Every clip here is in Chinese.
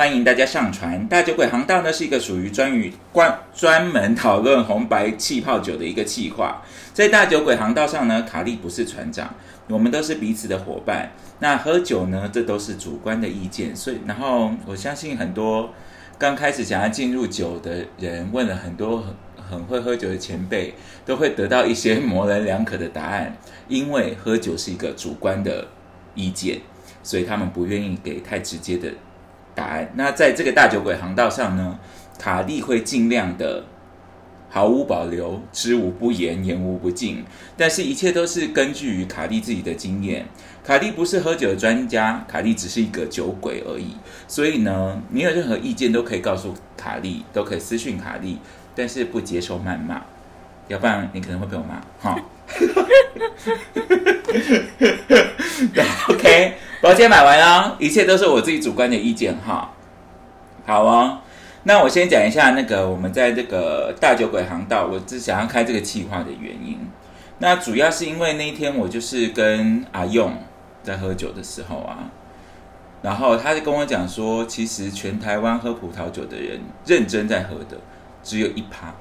欢迎大家上船。大酒鬼航道呢是一个属于专于关专门讨论红白气泡酒的一个计划。在大酒鬼航道上呢，卡利不是船长，我们都是彼此的伙伴。那喝酒呢，这都是主观的意见，所以然后我相信很多刚开始想要进入酒的人，问了很多很很会喝酒的前辈，都会得到一些模棱两可的答案，因为喝酒是一个主观的意见，所以他们不愿意给太直接的答案。那在这个大酒鬼航道上呢，卡利会尽量的毫无保留，知无不言，言无不尽，但是一切都是根据于卡利自己的经验。卡利不是喝酒的专家，卡利只是一个酒鬼而已。所以呢，你有任何意见都可以告诉卡利，都可以私讯卡利，但是不接受谩骂，要不然你可能会被我骂哈。OK，保险买完了，一切都是我自己主观的意见哈。好哦，那我先讲一下那个我们在这个大酒鬼航道，我只想要开这个计划的原因。那主要是因为那一天我就是跟阿用在喝酒的时候啊，然后他就跟我讲说，其实全台湾喝葡萄酒的人认真在喝的只有一趴，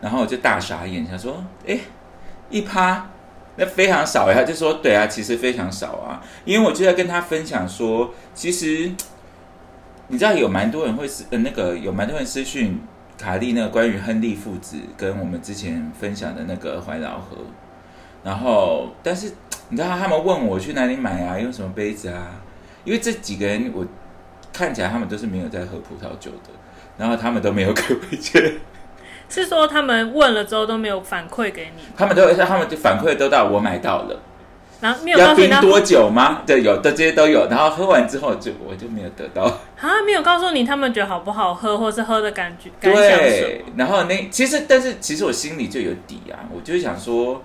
然后我就大傻眼，想说，哎，一趴，那非常少呀。就说，对啊，其实非常少啊，因为我就在跟他分享说，其实你知道有蛮多人会私，呃，那个有蛮多人私讯卡利那个关于亨利父子跟我们之前分享的那个怀老河，然后但是你知道他们问我去哪里买啊，用什么杯子啊？因为这几个人我看起来他们都是没有在喝葡萄酒的，然后他们都没有给我意见，是说他们问了之后都没有反馈给你，他们都他们就反馈都到我买到了，然后没有要告诉你？他冰多久吗？对，有的这些都有，然后喝完之后就我就没有得到。啊，没有告诉你他们觉得好不好喝，或是喝的感觉感想什对么，然后那其实，但是其实我心里就有底啊，我就会想说，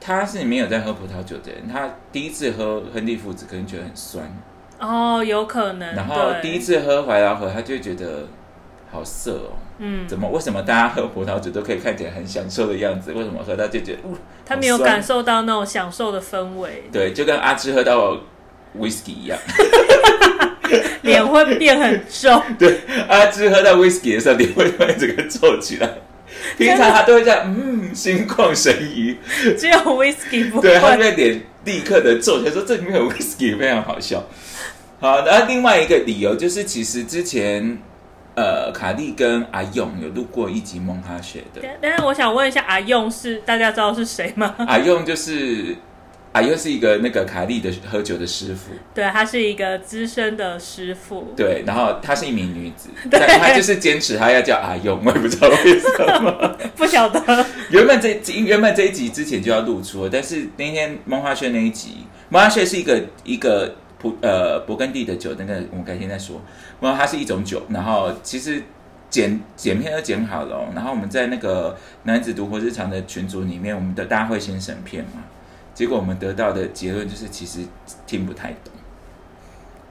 他是没有在喝葡萄酒的人，他第一次喝亨利父子可能觉得很酸，哦，有可能，然后对。第一次喝怀老河，他就会觉得好涩哦，嗯，怎么为什么大家喝葡萄酒都可以看起来很享受的样子，为什么喝到就觉得，呜他没有感受到那种享受的氛围，对，就跟阿芝喝到 whisky 一样，脸会变很重，对，阿芝喝到 whisky 的时候，脸会突然整个皱起来。平常他都会这样，嗯，心旷神怡，只有 whisky 不对，他就会。会脸立刻的皱起来，说这里面有 whisky，非常好笑。好，然后另外一个理由就是，其实之前呃，卡莉跟阿勇有录过一集蒙哈雪的，但是我想问一下，阿勇是大家知道是谁吗？阿勇就是阿勇是一个那个卡莉的喝酒的师傅，对，他是一个资深的师傅。对，然后她是一名女子，但她就是坚持她要叫阿勇，我也不知道为什么。不晓得，原本这原本这一集之前就要露出了，但是那天蒙哈雪那一集，蒙哈雪是一个一个普呃勃艮第的酒，那个我们改天再说。然后它是一种酒，然后其实剪剪片都剪好了哦、然后我们在那个男子独活日常的群组里面，我们的大家会先审片嘛，结果我们得到的结论就是其实听不太懂。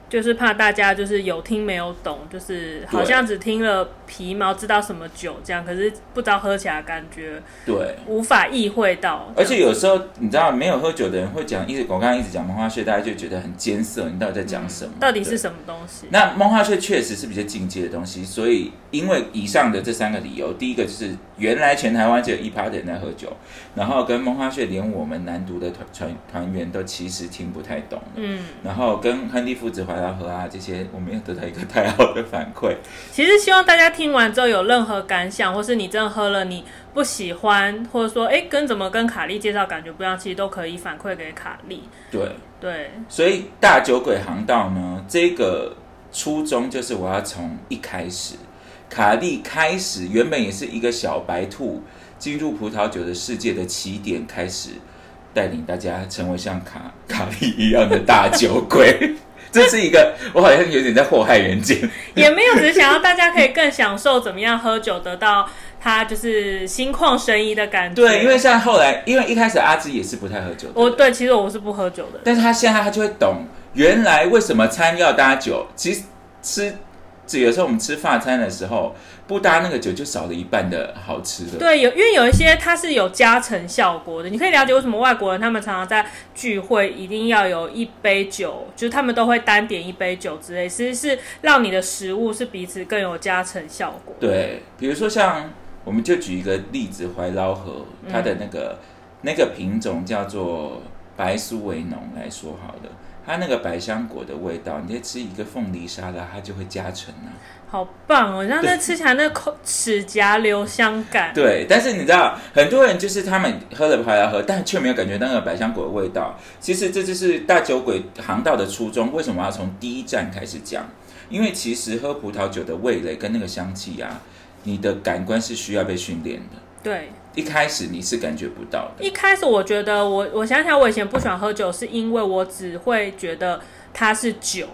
就是怕大家就是有听没有懂，就是好像只听了皮毛，知道什么酒这样，可是不知道喝起来感觉对，无法意会到。而且有时候你知道，没有喝酒的人会讲，一直我刚刚一直讲梦花穴，大家就觉得很艰涩，你到底在讲什么？对到底是什么东西？那梦话雀确实是比较进阶的东西，所以因为以上的这三个理由，第一个就是原来全台湾只有一趴的人在喝酒，然后跟梦话雀连我们南独的团团团员都其实听不太懂，嗯，然后跟亨利父子怀劳河啊这些，我没有得到一个太好的反馈。其实希望大家听完之后有任何感想，或是你真的喝了你不喜欢，或者说哎跟怎么跟卡利介绍感觉不一样，其实都可以反馈给卡利。对，对，所以大酒鬼航道呢，这个初衷就是我要从一开始，卡利开始原本也是一个小白兔进入葡萄酒的世界的起点开始，带领大家成为像卡卡利一样的大酒鬼。这是一个，我好像有点在祸害人间。也没有，只是想要大家可以更享受怎么样喝酒，得到他就是心旷神怡的感觉。对，因为像后来，因为一开始阿芝也是不太喝酒的，我对，其实我是不喝酒的。但是他现在他就会懂，原来为什么餐要搭酒。其实吃，有时候我们吃法餐的时候，不搭那个酒就少了一半的好吃的。对，有因为有一些它是有加成效果的，你可以了解为什么外国人他们常常在聚会一定要有一杯酒，就是他们都会单点一杯酒之类，其实是让你的食物是彼此更有加成效果。对，比如说像我们就举一个例子，怀捞河它的那个、那个品种叫做白苏维农来说好了，它那个百香果的味道，你再吃一个凤梨沙拉，它就会加成啊。好棒哦！让那吃起来那口齿颊留香感。对，但是你知道，很多人就是他们喝了还要喝，但却没有感觉到那个百香果的味道。其实这就是大酒鬼航道的初衷。为什么要从第一站开始讲？因为其实喝葡萄酒的味蕾跟那个香气啊，你的感官是需要被训练的。对，一开始你是感觉不到的。一开始我觉得我我想想，我以前不喜欢喝酒，是因为我只会觉得它是酒。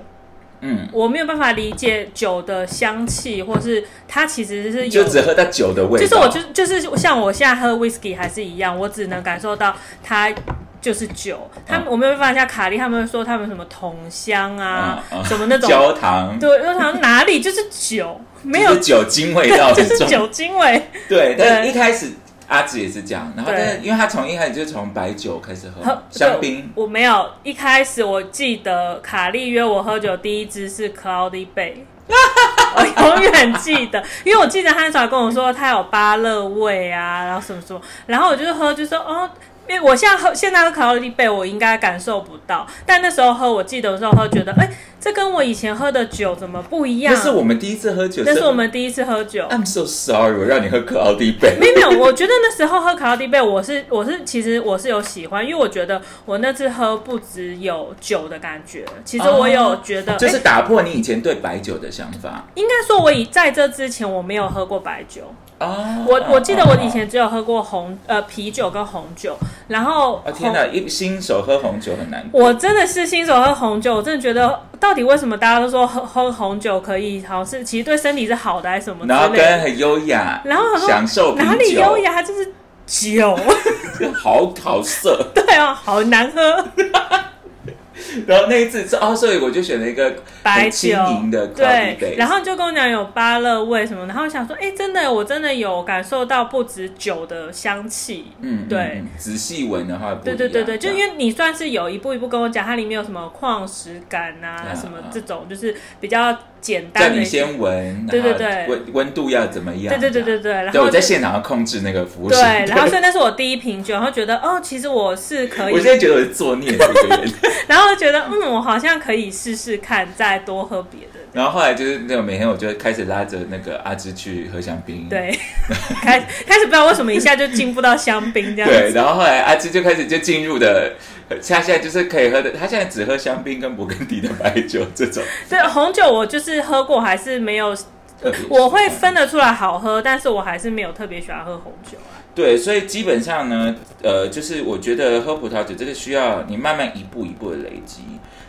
嗯，我没有办法理解酒的香气，或是它其实是有，就只喝到酒的味道。就是我就就是像我现在喝 whisky 还是一样，我只能感受到它就是酒。他们我没有办法像卡利他们会说他们什么桶香啊，什么那种焦糖，对，焦糖哪里就是酒，没有酒精味道，就是酒精味。对，但一开始。阿紫也是这样，然后但是因为他从一开始就从白酒开始喝香槟，我没有一开始我记得卡利约我喝酒第一支是 Cloudy Bay，我永远记得，因为我记得他那时候跟我说他有芭乐味啊，然后什么什么，然后我就喝就说哦。因为我现在喝，现在喝卡路里杯，我应该感受不到。但那时候喝，我记得的时候喝，觉得哎，这跟我以前喝的酒怎么不一样？那是我们第一次喝酒，那是我们第一次喝酒。I'm so sorry，我让你喝卡路里杯。没有没有，我觉得那时候喝卡路里杯，我是我是其实我是有喜欢，因为我觉得我那次喝不只有酒的感觉，其实我有觉得，就是打破你以前对白酒的想法。应该说，我以在这之前我没有喝过白酒。哦，我我记得我以前只有喝过红呃啤酒跟红酒，然后啊天哪，一新手喝红酒很难。我真的是新手喝红酒，我真的觉得到底为什么大家都说喝喝红酒可以，好像是其实对身体是好的还是什么？然后跟很优雅，然后享受哪里优雅，就是酒，好好涩，对啊，好难喝。然后那一次哦，所以我就选了一个白酒。的对，然后就跟我讲有芭乐味什么，然后想说，哎，真的，我真的有感受到不止酒的香气，嗯，对，仔细闻的话，对对对对，就因为你算是有一步一步跟我讲，它里面有什么矿石感啊，什么这种，就是比较。简单的，你先闻，对对对，温温度要怎么样？对对对对对。然后我在现场要控制那个服务对，然后所以那是我第一瓶酒，然后觉得哦，其实我是可以。我现在觉得我是作孽。然后觉得嗯，我好像可以试试看，再多喝别的。然后后来就是那种每天我就开始拉着那个阿芝去喝香槟。对，开开始不知道为什么一下就进步到香槟这样。对，然后后来阿芝就开始就进入的。他现在就是可以喝的，他现在只喝香槟跟勃艮第的白酒这种。对，红酒我就是喝过，还是没有，我会分得出来好喝，但是我还是没有特别喜欢喝红酒啊。对，所以基本上呢，呃，就是我觉得喝葡萄酒这个需要你慢慢一步一步的累积。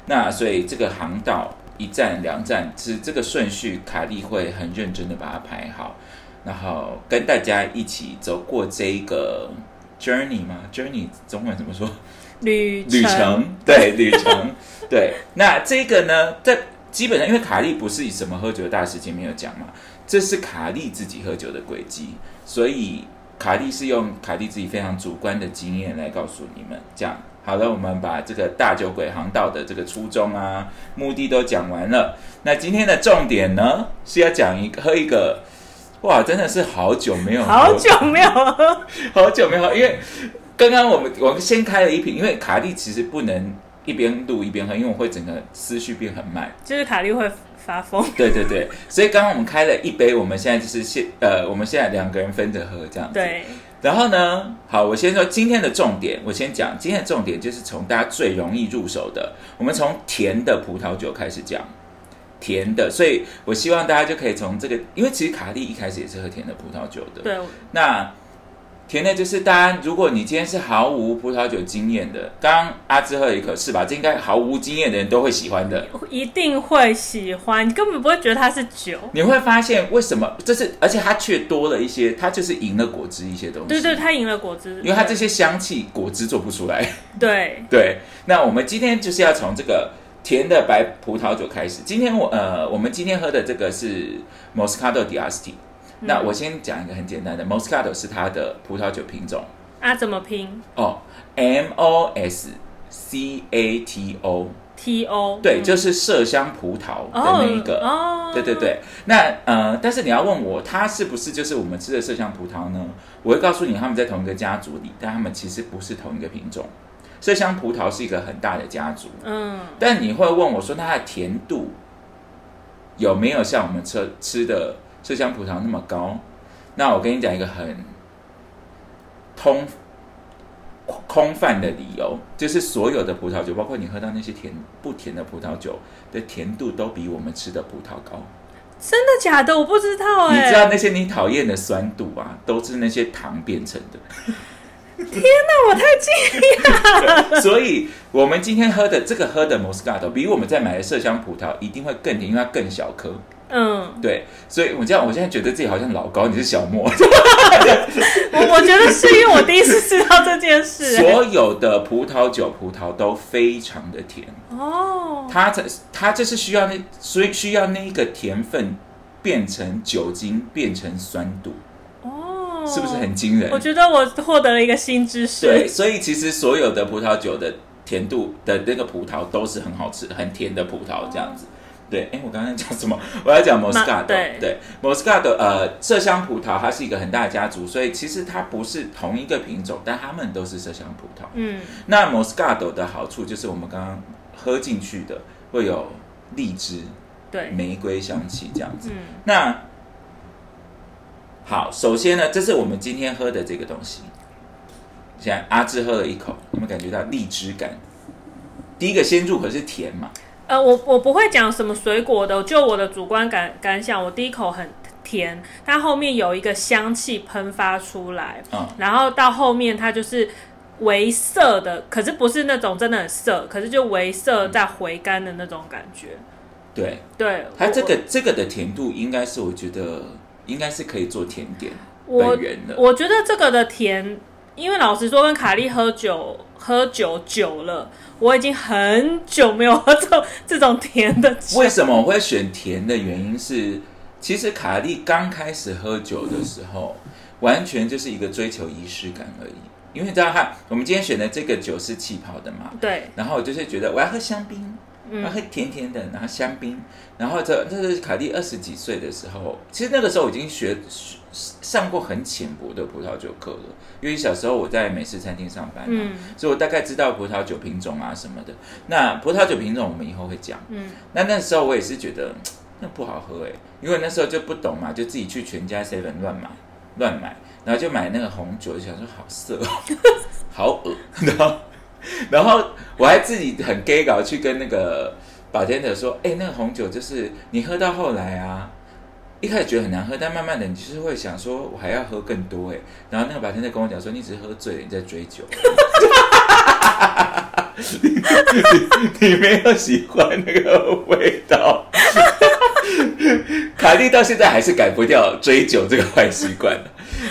那所以这个航道一站两站是这个顺序，卡利会很认真的把它排好，然后跟大家一起走过这一个 journey 吗？journey 中文怎么说？旅旅程对旅程对，那这个呢，在基本上因为卡利不是以什么喝酒的大师前面有讲嘛，这是卡利自己喝酒的轨迹，所以卡利是用卡利自己非常主观的经验来告诉你们。这样好了，我们把这个大酒鬼航道的这个初衷啊、目的都讲完了。那今天的重点呢，是要讲一个喝一个，哇，真的是好久没有好久没有，好久没有，因为。刚刚我们我们先开了一瓶，因为卡利其实不能一边录一边喝，因为我会整个思绪变很慢，就是卡利会发疯。对对对，所以刚刚我们开了一杯，我们现在就是现呃，我们现在两个人分着喝这样子。对。然后呢，好，我先说今天的重点，我先讲今天的重点就是从大家最容易入手的，我们从甜的葡萄酒开始讲，甜的，所以我希望大家就可以从这个，因为其实卡利一开始也是喝甜的葡萄酒的。对。那。甜的就是大家，如果你今天是毫无葡萄酒经验的，刚刚阿芝喝了一口是吧？这应该毫无经验的人都会喜欢的。一定会喜欢，你根本不会觉得它是酒。你会发现为什么？这是而且它却多了一些，它就是赢了果汁一些东西。对对，它赢了果汁，因为它这些香气果汁做不出来。对 对，那我们今天就是要从这个甜的白葡萄酒开始。今天我呃，我们今天喝的这个是 Moscato 那我先讲一个很简单的，Moscato 是它的葡萄酒品种啊，怎么拼哦，M O S C A T O？T O 对，就是麝香葡萄的那一个，哦，对对对。那呃，但是你要问我，它是不是就是我们吃的麝香葡萄呢？我会告诉你，他们在同一个家族里，但他们其实不是同一个品种。麝香葡萄是一个很大的家族，嗯，但你会问我说，它的甜度有没有像我们吃吃的？麝香葡萄那么高，那我跟你讲一个很通空泛的理由，就是所有的葡萄酒，包括你喝到那些甜不甜的葡萄酒的甜度，都比我们吃的葡萄高。真的假的？我不知道哎。你知道那些你讨厌的酸度啊，都是那些糖变成的。天哪，我太惊讶了！所以，我们今天喝的这个喝的 Moscato，比我们在买的麝香葡萄一定会更甜，因为它更小颗。嗯，对，所以我这样，我现在觉得自己好像老高，你是小莫。我我觉得是因为我第一次知道这件事。所有的葡萄酒葡萄都非常的甜哦，它这它这是需要那，所以需要那个甜分变成酒精，变成酸度。哦，是不是很惊人？我觉得我获得了一个新知识。对，所以其实所有的葡萄酒的甜度的那个葡萄都是很好吃、很甜的葡萄，这样子。对，哎，我刚刚讲什么？我要讲 Moscato。对对，Moscato，呃，麝香葡萄它是一个很大的家族，所以其实它不是同一个品种，但它们都是麝香葡萄。嗯，那 Moscato 的好处就是我们刚刚喝进去的会有荔枝、对，玫瑰香气这样子。嗯，那好，首先呢，这是我们今天喝的这个东西。现在阿志喝了一口，有没有感觉到荔枝感？第一个先入口是甜嘛？呃，我我不会讲什么水果的，就我的主观感感想，我第一口很甜，它后面有一个香气喷发出来，嗯，然后到后面它就是微涩的，可是不是那种真的很涩，可是就微涩在回甘的那种感觉。对，对，它这个这个的甜度应该是我觉得应该是可以做甜点我本源的。我觉得这个的甜，因为老实说，跟卡莉喝酒喝酒久了，我已经很久没有喝这种这种甜的酒。为什么我会选甜的原因是，其实卡莉刚开始喝酒的时候，完全就是一个追求仪式感而已。因为你知道哈，我们今天选的这个酒是气泡的嘛，对，然后我就是觉得我要喝香槟，我要喝甜甜的，然后香槟，然后这这是卡莉二十几岁的时候，其实那个时候我已经学上过很浅薄的葡萄酒课了，因为小时候我在美式餐厅上班嘛，嗯所以我大概知道葡萄酒品种啊什么的。那葡萄酒品种我们以后会讲，嗯，那那时候我也是觉得那不好喝哎，因为那时候就不懂嘛，就自己去全家 seven 乱买乱买，然后就买那个红酒，就想说好涩、哦，好恶，然后然后我还自己很 gay 搞去跟那个保天的说，哎、那个红酒就是你喝到后来啊。一开始觉得很难喝，但慢慢的你就是会想说，我还要喝更多哎。然后那个白天在跟我讲说，你只是喝醉了，你在追酒。你你没有喜欢那个味道。卡莉到现在还是改不掉追酒这个坏习惯。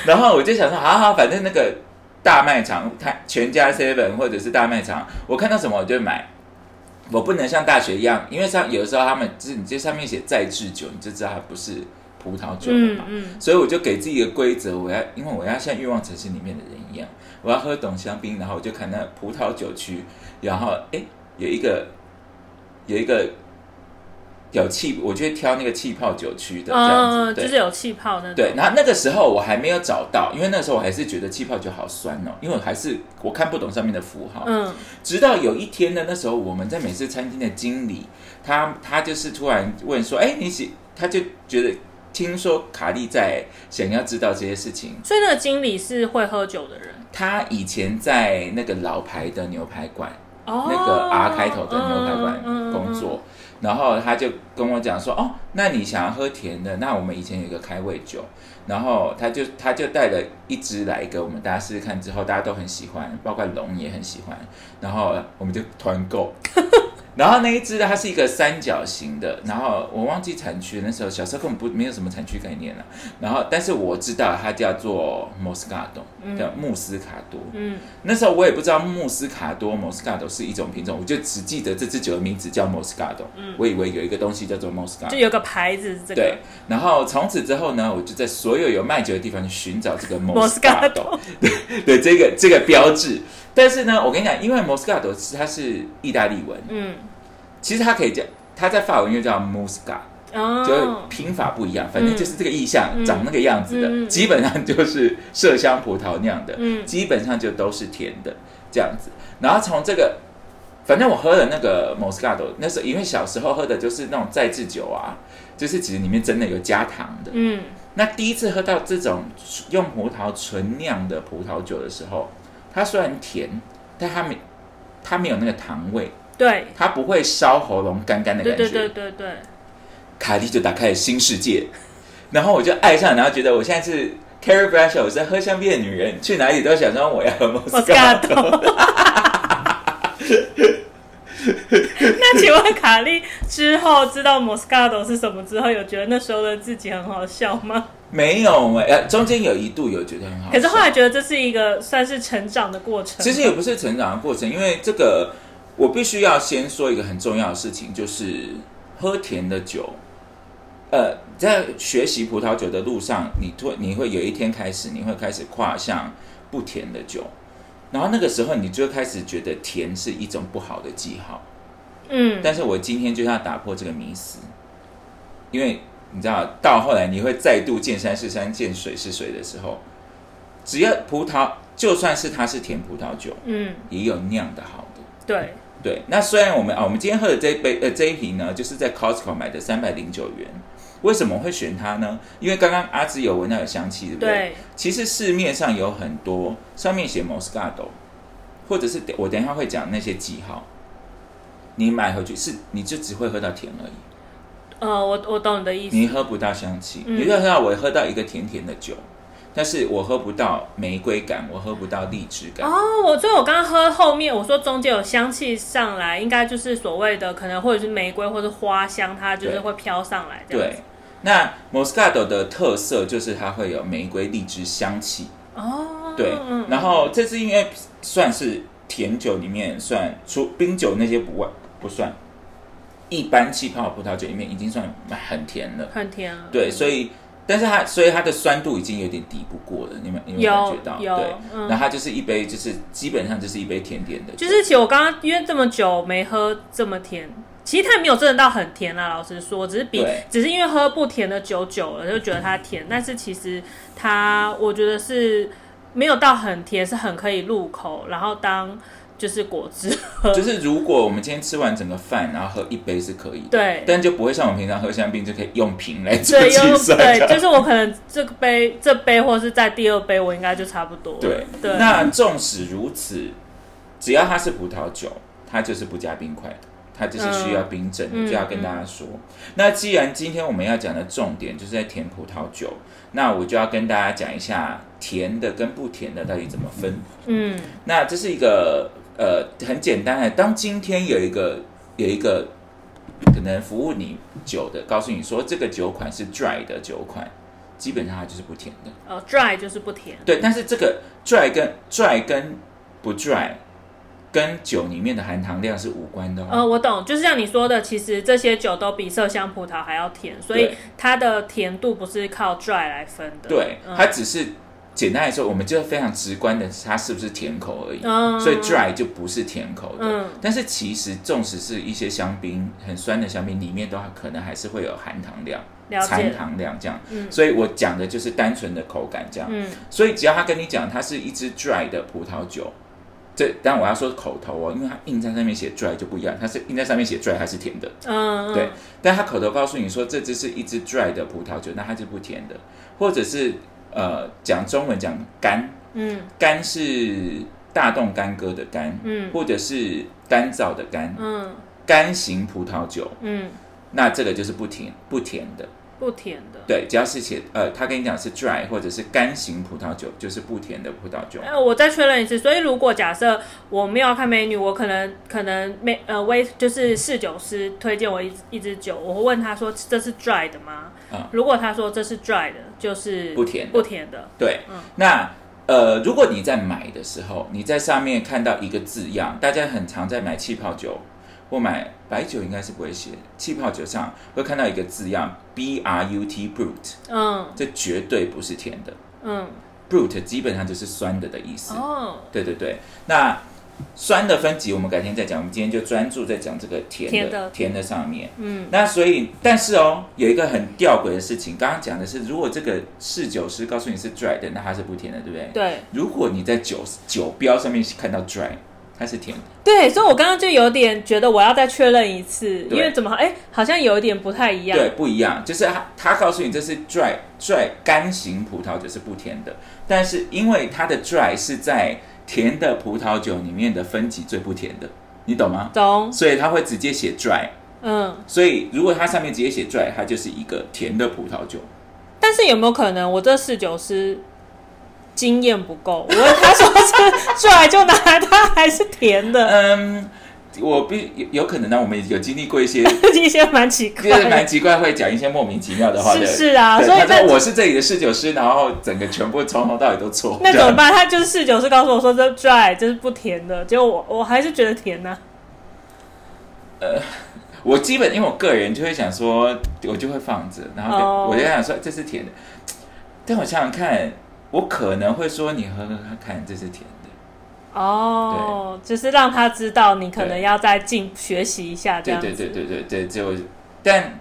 然后我就想说，好好，反正那个大卖场，它全家 seven 或者是大卖场，我看到什么我就买。我不能像大学一样，因为像有的时候他们就是你这上面写再制酒，你就知道它不是葡萄酒了嘛。嗯嗯，所以我就给自己一个规则，我要因为我要像欲望城市里面的人一样，我要喝懂香槟，然后我就看那葡萄酒区，然后哎有一个有一个有气，我就会挑那个气泡酒区的这样子，嗯，就是有气泡那种。对，然后那个时候我还没有找到，因为那时候我还是觉得气泡酒好酸哦，因为我还是我看不懂上面的符号。嗯直到有一天呢，那时候我们在美式餐厅的经理，他他就是突然问说：“哎，你喜？”他就觉得听说卡莉在想要知道这些事情。所以那个经理是会喝酒的人。他以前在那个老牌的牛排馆哦那个 R 开头的牛排馆嗯嗯嗯工作，然后他就跟我讲说，哦，那你想要喝甜的，那我们以前有一个开胃酒，然后他就他就带了一支来给我们大家试试看，之后大家都很喜欢，包括龙也很喜欢，然后我们就团购。然后那一只呢，它是一个三角形的，然后我忘记产区，那时候小时候根本不没有什么产区概念了。然后，但是我知道它叫做 Moscato，叫穆斯卡多。嗯，那时候我也不知道穆斯卡多莫斯卡多是一种品种，我就只记得这只酒的名字叫 Moscato。我以为有一个东西叫做 Moscato 就。有个牌子是这个。对，然后从此之后呢，我就在所有有卖酒的地方去寻找这个 Moscato Moscato，对对，这个这个标志。但是呢，我跟你讲，因为 Moscato 是它是意大利文，嗯，其实它可以叫它在法文又叫 Muscat，哦，就是拼法不一样，反正就是这个意象、嗯长那个样子的，基本上就是麝香葡萄酿的，嗯。基本上就都是甜的这样子。然后从这个，反正我喝的那个 Moscato，那时候因为小时候喝的就是那种再制酒啊，就是其实里面真的有加糖的。嗯，那第一次喝到这种用葡萄纯酿的葡萄酒的时候，它虽然甜，但它没它没有那个糖味，对，它不会烧喉咙干干的对感觉。对对对对，卡莉就打开了新世界，然后我就爱上，然后觉得我现在是 Carrie Bradshaw，我是喝香槟的女人，去哪里都想说我要喝 Moscato。Moscato。那请问卡莉之后知道 Moscato 是什么之后，有觉得那时候的自己很好笑吗？没有哎、呃，中间有一度有觉得很好，可是后来觉得这是一个算是成长的过程。其实也不是成长的过程，因为这个我必须要先说一个很重要的事情，就是喝甜的酒。呃，在学习葡萄酒的路上，你突你会有一天开始，你会开始跨向不甜的酒，然后那个时候你就开始觉得甜是一种不好的记号。嗯，但是我今天就要打破这个迷思，因为你知道，到后来你会再度见山是山，见水是水的时候，只要葡萄，就算是它是甜葡萄酒，嗯，也有酿的好的。对，对，那虽然我们啊，我们今天喝的这一杯呃这一瓶呢，就是在 Costco 买的三百零九元。为什么会选它呢？因为刚刚阿紫有闻到有香气，对不对？对，其实市面上有很多上面写 Moscato，或者是我等一下会讲那些记号，你买回去是你就只会喝到甜而已。呃，我我懂你的意思。你喝不到香气，嗯你就喝到我喝到一个甜甜的酒，但是我喝不到玫瑰感，我喝不到荔枝感。哦，我所以，我刚刚喝后面，我说中间有香气上来，应该就是所谓的可能或者是玫瑰或者花香，它就是会飘上来这样对。，那 Moscato 的特色就是它会有玫瑰荔枝香气，哦，对。嗯然后这是因为算是甜酒里面算除冰酒那些不外不算，一般气泡葡萄酒里面已经算很甜了。很甜了。对，所以但是它所以它的酸度已经有点抵不过了，你们你们有感觉到？有对，嗯然后它就是一杯就是基本上就是一杯甜点的，就是其实我刚刚因为这么久没喝这么甜，其实它也没有真的到很甜啦。老实说，只是比只是因为喝不甜的酒久了，就觉得它甜。但是其实它我觉得是没有到很甜，是很可以入口，然后当就是果汁喝。就是如果我们今天吃完整个饭，然后喝一杯是可以的，对但就不会像我们平常喝香槟就可以用瓶来计用算。对，就是我可能这个杯这杯或是在第二杯，我应该就差不多了。对对，那纵使如此，只要它是葡萄酒，它就是不加冰块的，它就是需要冰镇就要跟大家说。那既然今天我们要讲的重点就是在甜葡萄酒，那我就要跟大家讲一下甜的跟不甜的到底怎么分。嗯那这是一个呃很简单的，当今天有一个有一个可能服务你酒的，告诉你说这个酒款是 dry 的酒款，基本上它就是不甜的。呃，dry 就是不甜。对，但是这个 dry 跟 dry 跟不 dry 跟酒里面的含糖量是无关的哦。呃，我懂，就是像你说的，其实这些酒都比麝香葡萄还要甜，所以它的甜度不是靠 dry 来分的。对，嗯它只是简单来说，我们就非常直观的，它是不是甜口而已。嗯所以 dry 就不是甜口的。嗯但是其实，纵使是一些香槟很酸的香槟，里面都可能还是会有含糖量、残糖量这样。嗯所以我讲的就是单纯的口感这样。嗯所以只要他跟你讲它是一支 dry 的葡萄酒，这当然我要说口头哦，因为它印在上面写 dry 就不一样，它是印在上面写 dry 它是甜的，嗯，对。但他口头告诉你说这只是一支 dry 的葡萄酒，那它就不甜的，或者是呃讲中文讲干，嗯干是大动干戈的干，嗯或者是干燥的干，嗯干型葡萄酒，嗯，那这个就是不甜不甜的。不甜的。对，只要是写呃，他跟你讲是 dry 或者是干型葡萄酒，就是不甜的葡萄酒。呃，我再确认一次，所以如果假设我没有看美女，我可能可能没呃微就是侍酒师推荐我一一支酒，我会问他说这是 dry 的吗？嗯如果他说这是 dry 的，就是不甜不甜的。对，嗯那呃，如果你在买的时候，你在上面看到一个字样，大家很常在买气泡酒或买白酒，应该是不会写气泡酒上会看到一个字样 B R U T brut，嗯。这绝对不是甜的。嗯，brut 基本上就是酸的的意思。哦，对对对，那酸的分级我们改天再讲，我们今天就专注在讲这个甜的甜的。甜的上面。嗯。那所以，但是哦，有一个很吊诡的事情，刚刚讲的是，如果这个侍酒师告诉你是 dry 的，那它是不甜的，对不对？对。如果你在酒酒标上面看到 dry，它是甜的。对，所以我刚刚就有点觉得我要再确认一次，因为怎么哎好像有一点不太一样。对，不一样，就是他他告诉你这是 dry dry 干型葡萄酒是不甜的，但是因为它的 dry 是在甜的葡萄酒里面的分级最不甜的，你懂吗？懂，所以他会直接写 dry，嗯，所以如果它上面直接写 dry，它就是一个甜的葡萄酒。但是有没有可能我这侍酒师经验不够？我问他说是 dry 就拿来，它还是甜的，嗯，我必有有可能呢，我们有经历过一些，一些蛮奇怪就是蛮。奇怪，会讲一些莫名其妙的话的。是是啊，所以那他说我是这里的侍酒师，然后整个全部从头到尾都错。那怎么办？他就是侍酒师告诉我说这 dry 这是不甜的，结果我我还是觉得甜呢、呃我基本因为我个人就会想说，我就会放着，然后哦我就想说这是甜的，但我想想看，我可能会说你喝喝看，这是甜的。哦，就是让他知道你可能要再进学习一下这对样子。对对对对对，就但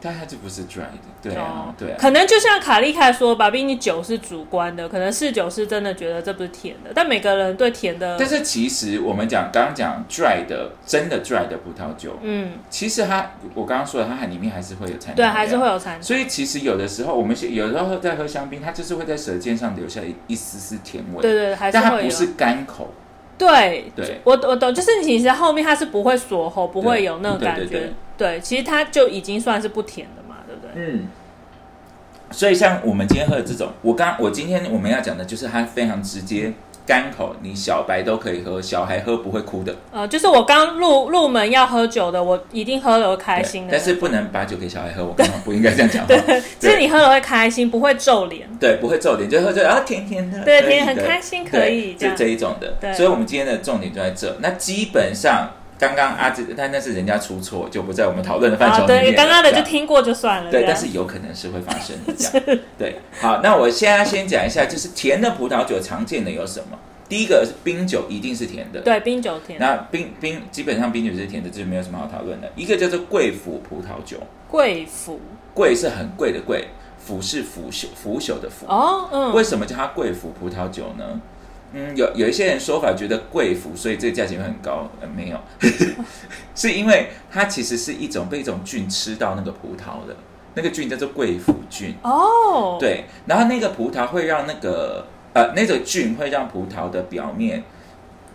但它就不是 dry 的，对啊哦，对啊。可能就像卡利凯说吧，毕竟酒是主观的，可能侍酒是真的觉得这不是甜的，但每个人对甜的，但是其实我们讲刚刚讲 dry 的真的 dry 的葡萄酒，嗯，其实它我刚刚说的，它里面还是会有残留对，量还是会。有残。所以其实有的时候我们有时候在喝香槟，它就是会在舌尖上留下一一丝丝甜味，对对。但它不是干口。对，对我我懂，就是其实后面它是不会锁喉，不会有那个感觉。对对对对其实它就已经算是不甜的嘛，对不对？嗯。所以像我们今天喝的这种，我刚我今天我们要讲的就是它非常直接干口，你小白都可以喝，小孩喝不会哭的。呃，就是我刚入入门要喝酒的，我一定喝了会开心的。但是不能把酒给小孩喝，我刚刚不应该这样讲话。对，就是你喝了会开心，不会皱脸。对，不会皱脸，就喝着啊甜甜的，对甜很开心可以就这这一种的。对所以我们今天的重点就在这。那基本上刚刚阿志，但那是人家出错，就不在我们讨论的范畴啊，里面啊。对，刚刚的就听过就算了。对，但是有可能是会发生的这样。对，好，那我现在先讲一下，就是甜的葡萄酒常见的有什么？第一个是冰酒，一定是甜的。对冰酒甜，那冰冰基本上冰酒是甜的，这就没有什么好讨论的。一个叫做贵腐葡萄酒，贵腐贵是很贵的贵，腐是腐朽腐朽的腐。哦，嗯，为什么叫它贵腐葡萄酒呢？嗯，有有一些人说法觉得贵腐，所以这个价钱会很高。呃，没有，是因为它其实是一种被一种菌吃到那个葡萄的，那个菌叫做贵腐菌。哦，，对，然后那个葡萄会让那个呃那个菌会让葡萄的表面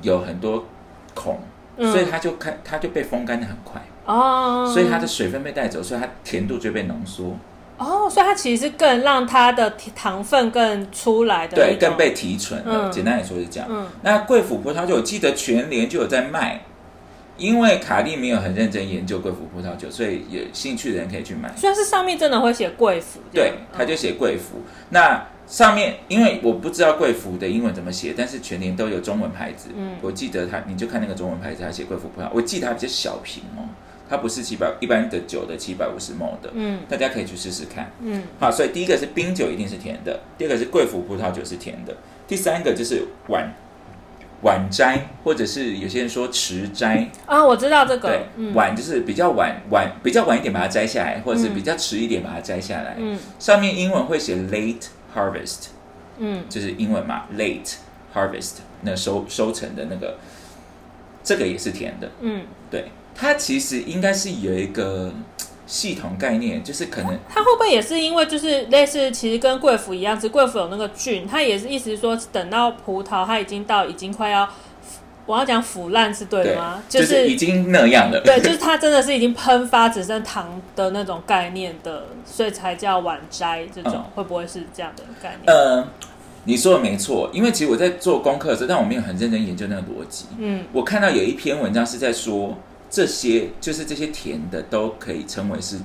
有很多孔，嗯。所以它就开它就被风干的很快，哦，所以它的水分被带走，所以它甜度就被浓缩，哦，所以它其实是更让它的糖分更出来的对更被提纯了。嗯简单来说是这样。嗯那贵腐葡萄酒，我记得全年就有在卖。因为卡利没有很认真研究贵腐葡萄酒，所以有兴趣的人可以去买。虽然是上面真的会写贵腐，这对，他就写贵腐。那上面因为我不知道贵腐的英文怎么写，但是全年都有中文牌子。嗯我记得他，你就看那个中文牌子，他写贵腐葡萄。我记得它比较小瓶哦，它不是七百一般的酒的七百五十 ml 的，嗯。大家可以去试试看。嗯。好，所以第一个是冰酒一定是甜的，第二个是贵腐葡萄酒是甜的，第三个就是晚晚摘，或者是有些人说迟摘，啊，我知道这个。对，，嗯。晚就是比较晚晚比较晚一点把它摘下来，或者是嗯。比较迟一点把它摘下来。嗯。上面英文会写 late harvest，嗯。就是英文嘛，late harvest，那收收成的那个，这个也是甜的。嗯。对，它其实应该是有一个系统概念，就是可能它会不会也是因为就是类似，其实跟贵腐一样，只是贵腐有那个菌，它也是意思是说，等到葡萄它已经到已经快要，我要讲腐烂是对的对吗？，就是已经那样了。对，就是它真的是已经喷发只剩糖的那种概念的，所以才叫晚摘这种，嗯会不会是这样的概念？呃，你说的没错，因为其实我在做功课的时候，但我没有很认真研究那个逻辑。嗯，我看到有一篇文章是在说，这些就是这些甜的都可以称为是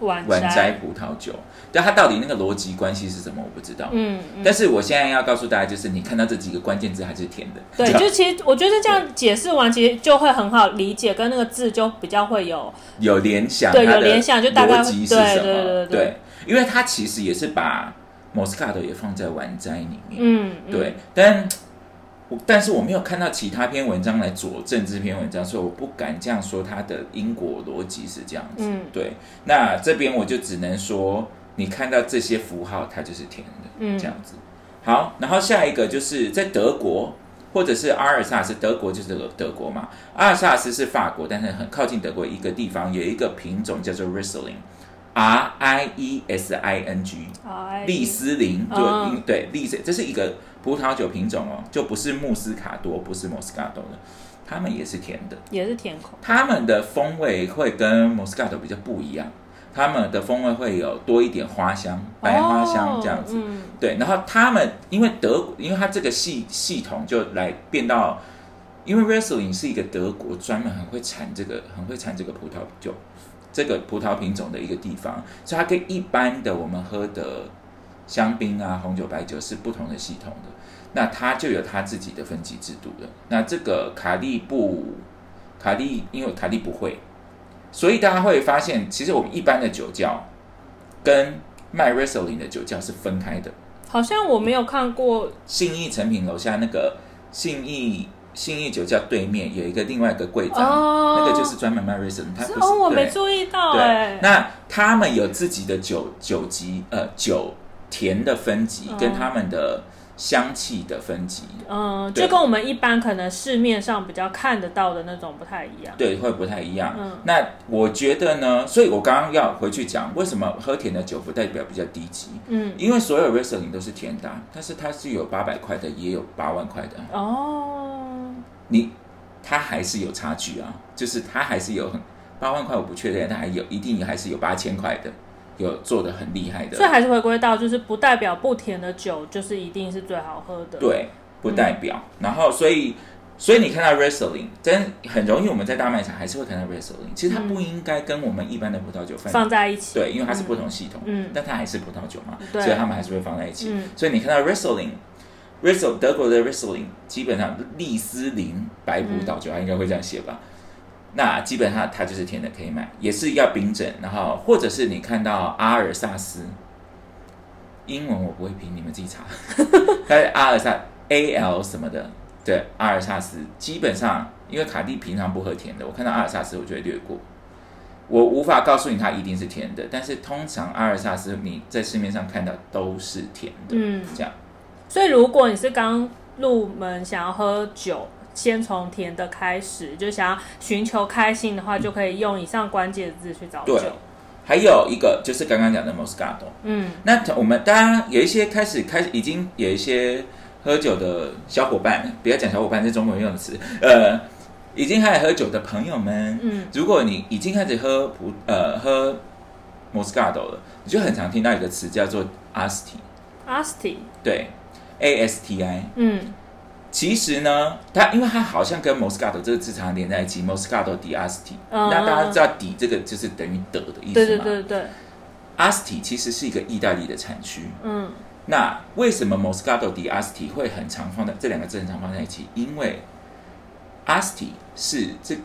晚晚摘葡萄酒，但它到底那个逻辑关系是什么，我不知道。嗯嗯。但是我现在要告诉大家，就是你看到这几个关键字还是甜的。对，就其实我觉得这样解释完，其实就会很好理解，跟那个字就比较会有有联想，对有联想就大概逻辑是对什么？对对对因为它其实也是把 Moscato 也放在晚摘里面。嗯，嗯对，但我但是我没有看到其他篇文章来佐证这篇文章，所以我不敢这样说它的因果逻辑是这样子。嗯对，那这边我就只能说，你看到这些符号，它就是甜的，嗯这样子。好，然后下一个就是在德国。或者是阿尔萨斯，德国就是德德国嘛，阿尔萨斯是法国，但是很靠近德国一个地方，有一个品种叫做 Riesling，R I E S I N G，哎利斯林就嗯、对利斯，这是一个葡萄酒品种哦，就不是穆斯卡多，不是莫斯卡多的，它们也是甜的，也是甜口，它们的风味会跟莫斯卡多比较不一样，它们的风味会有多一点花香，白花香这样子。哦嗯。对，然后他们因为德，因为它这个系系统就来变到，因为 Riesling 是一个德国专门很会产这个很会产这个葡萄酒，这个葡萄品种的一个地方，所以它跟一般的我们喝的香槟啊、红酒、白酒是不同的系统的。那它就有它自己的分级制度的。那这个卡利布卡利，因为卡利不会，所以大家会发现，其实我们一般的酒窖跟卖 Riesling 的酒窖是分开的。好像我没有看过，信义成品楼下那个信义信义酒窖对面有一个另外一个柜长，哦那个就是专门卖它不是哦，我没注意到对哎，，那他们有自己的酒酒级呃酒甜的分级，哦跟他们的香气的分级，嗯，对就跟我们一般可能市面上比较看得到的那种不太一样。对，会不太一样。嗯那我觉得呢，所以我刚刚要回去讲，为什么喝甜的酒不代表比较低级？嗯，因为所有 Riesling 都是甜的啊、但是它是有八百块的，也有八万块的啊。哦，你它还是有差距啊，就是它还是有很八万块，我不确定，它还有一定还是有八千块的，有做的很厉害的所以。还是回归到，就是不代表不甜的酒就是一定是最好喝的。，对，不代表。然后所以所以你看到 Riesling，真很容易我们在大卖场还是会看到 Riesling，其实它不应该跟我们一般的葡萄酒放放在一起。对，因为它是不同系统，嗯但它还是葡萄酒嘛，对所以他们还是会放在一起。嗯所以你看到 Riesling。Riesling 德国的 Riesling 基本上利斯林白葡萄酒，它应该会这样写吧？那基本上它就是甜的，可以买，也是要冰镇，然后或者是你看到阿尔萨斯，英文我不会拼，你们自己查。它是阿尔萨 A L 什么的，对，阿尔萨斯基本上因为卡蒂平常不喝甜的，我看到阿尔萨斯我就会略过。我无法告诉你它一定是甜的，但是通常阿尔萨斯你在市面上看到都是甜的，嗯这样所以如果你是刚入门想要喝酒，先从甜的开始，就想要寻求开心的话，就可以用以上关键字去找酒。对。还有一个就是刚刚讲的 Moscato，嗯。那我们当然有一些开始开始已经有一些喝酒的小伙伴，不要讲小伙伴，这是中国人用的词，呃，已经开始喝酒的朋友们，嗯。如果你已经开始喝葡呃喝 Moscato 了，你就很常听到一个词叫做 Asti，，Asti，对，A S T I。嗯其实呢，它因为它好像跟 Moscato 这个字常常连在一起，Moscato di Asti，、嗯那大家知道“底”这个就是等于“的”的意思吗？对对对对，Asti 其实是一个意大利的产区。嗯那为什么 Moscato di Asti 会很常放在这两个字很常放在一起？因为 Asti 是这个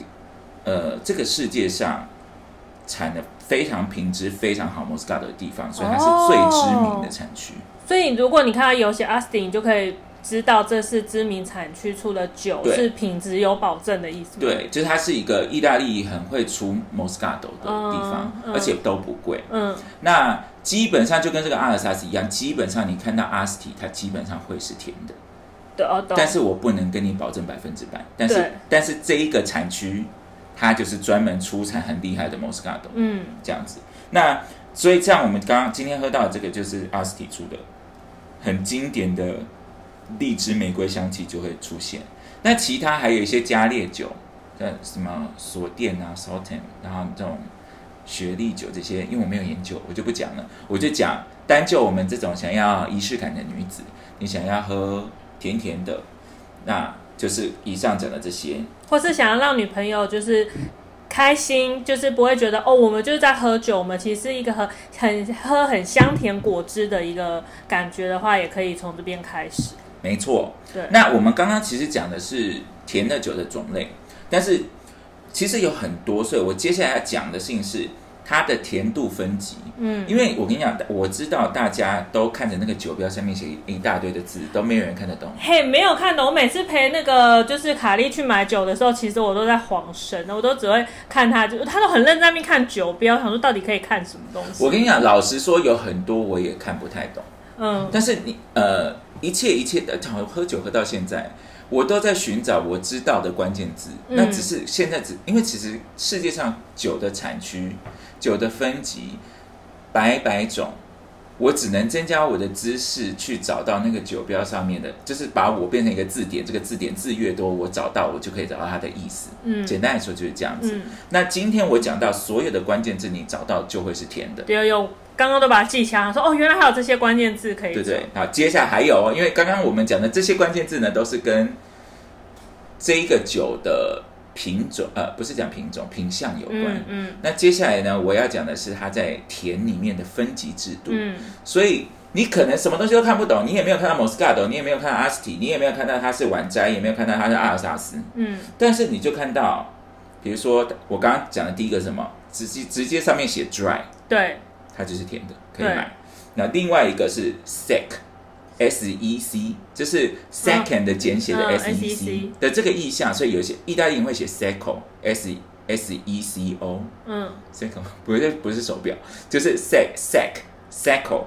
呃这个世界上产的非常品质非常好 Moscato 的地方，所以它是最知名的产区。所以如果你看到有写 Asti，你就可以知道这是知名产区出的酒，是品质有保证的意思吗。对，就是它是一个意大利很会出 Moscato 的地方，嗯嗯而且都不贵。嗯那基本上就跟这个阿尔萨斯一样，基本上你看到 Asti，它基本上会是甜的。对哦。但是我不能跟你保证百分之百，但是但是这一个产区它就是专门出产很厉害的 Moscato 嗯，这样子。那所以像我们刚刚今天喝到的这个就是阿斯提出的很经典的荔枝玫瑰香气就会出现。那其他还有一些加烈酒，呃，什么锁店啊、s a l t e n 然后这种雪莉酒这些，因为我没有研究，我就不讲了。我就讲单就我们这种想要仪式感的女子，你想要喝甜甜的，那就是以上讲的这些。或是想要让女朋友就是开心，就是不会觉得哦，我们就是在喝酒，我们其实是一个很很喝很香甜果汁的一个感觉的话，也可以从这边开始。没错，对，那我们刚刚其实讲的是甜的酒的种类，但是其实有很多，所以我接下来要讲的事情是它的甜度分级。嗯，因为我跟你讲，我知道大家都看着那个酒标上面写一大堆的字，都没有人看得懂。嘿，没有看懂。我每次陪那个就是卡莉去买酒的时候，其实我都在晃神，我都只会看他，就他都很认真在那边看酒标，想说到底可以看什么东西。我跟你讲，老实说，有很多我也看不太懂。嗯，但是你呃，一切一切的，从喝酒喝到现在，我都在寻找我知道的关键字。嗯那只是现在只因为其实世界上酒的产区、酒的分级百百种，我只能增加我的知识去找到那个酒标上面的，就是把我变成一个字典。这个字典字越多，我找到我就可以找到它的意思。嗯简单来说就是这样子。嗯，那今天我讲到所有的关键字，你找到就会是甜的。有有，刚刚都把它记起来，说哦，原来还有这些关键字可以走对对，好，接下来还有哦，因为刚刚我们讲的这些关键字呢，都是跟这一个酒的品种，呃，不是讲品种，品相有关。嗯嗯那接下来呢，我要讲的是它在田里面的分级制度。嗯所以你可能什么东西都看不懂，你也没有看到 Moscato，你也没有看到阿斯提，你也没有看到它是晚摘，也没有看到它是阿尔萨斯，嗯但是你就看到，比如说我刚刚讲的第一个是什么，直接直接上面写 dry，对，它就是甜的，可以对买。那另外一个是 sec，s e c，就是 second 的简写的嗯 s e c 的这个意象，所以有些意大利人会写 secco，s s e c o。嗯 secco 不是不是手表，就是 sec sec secco，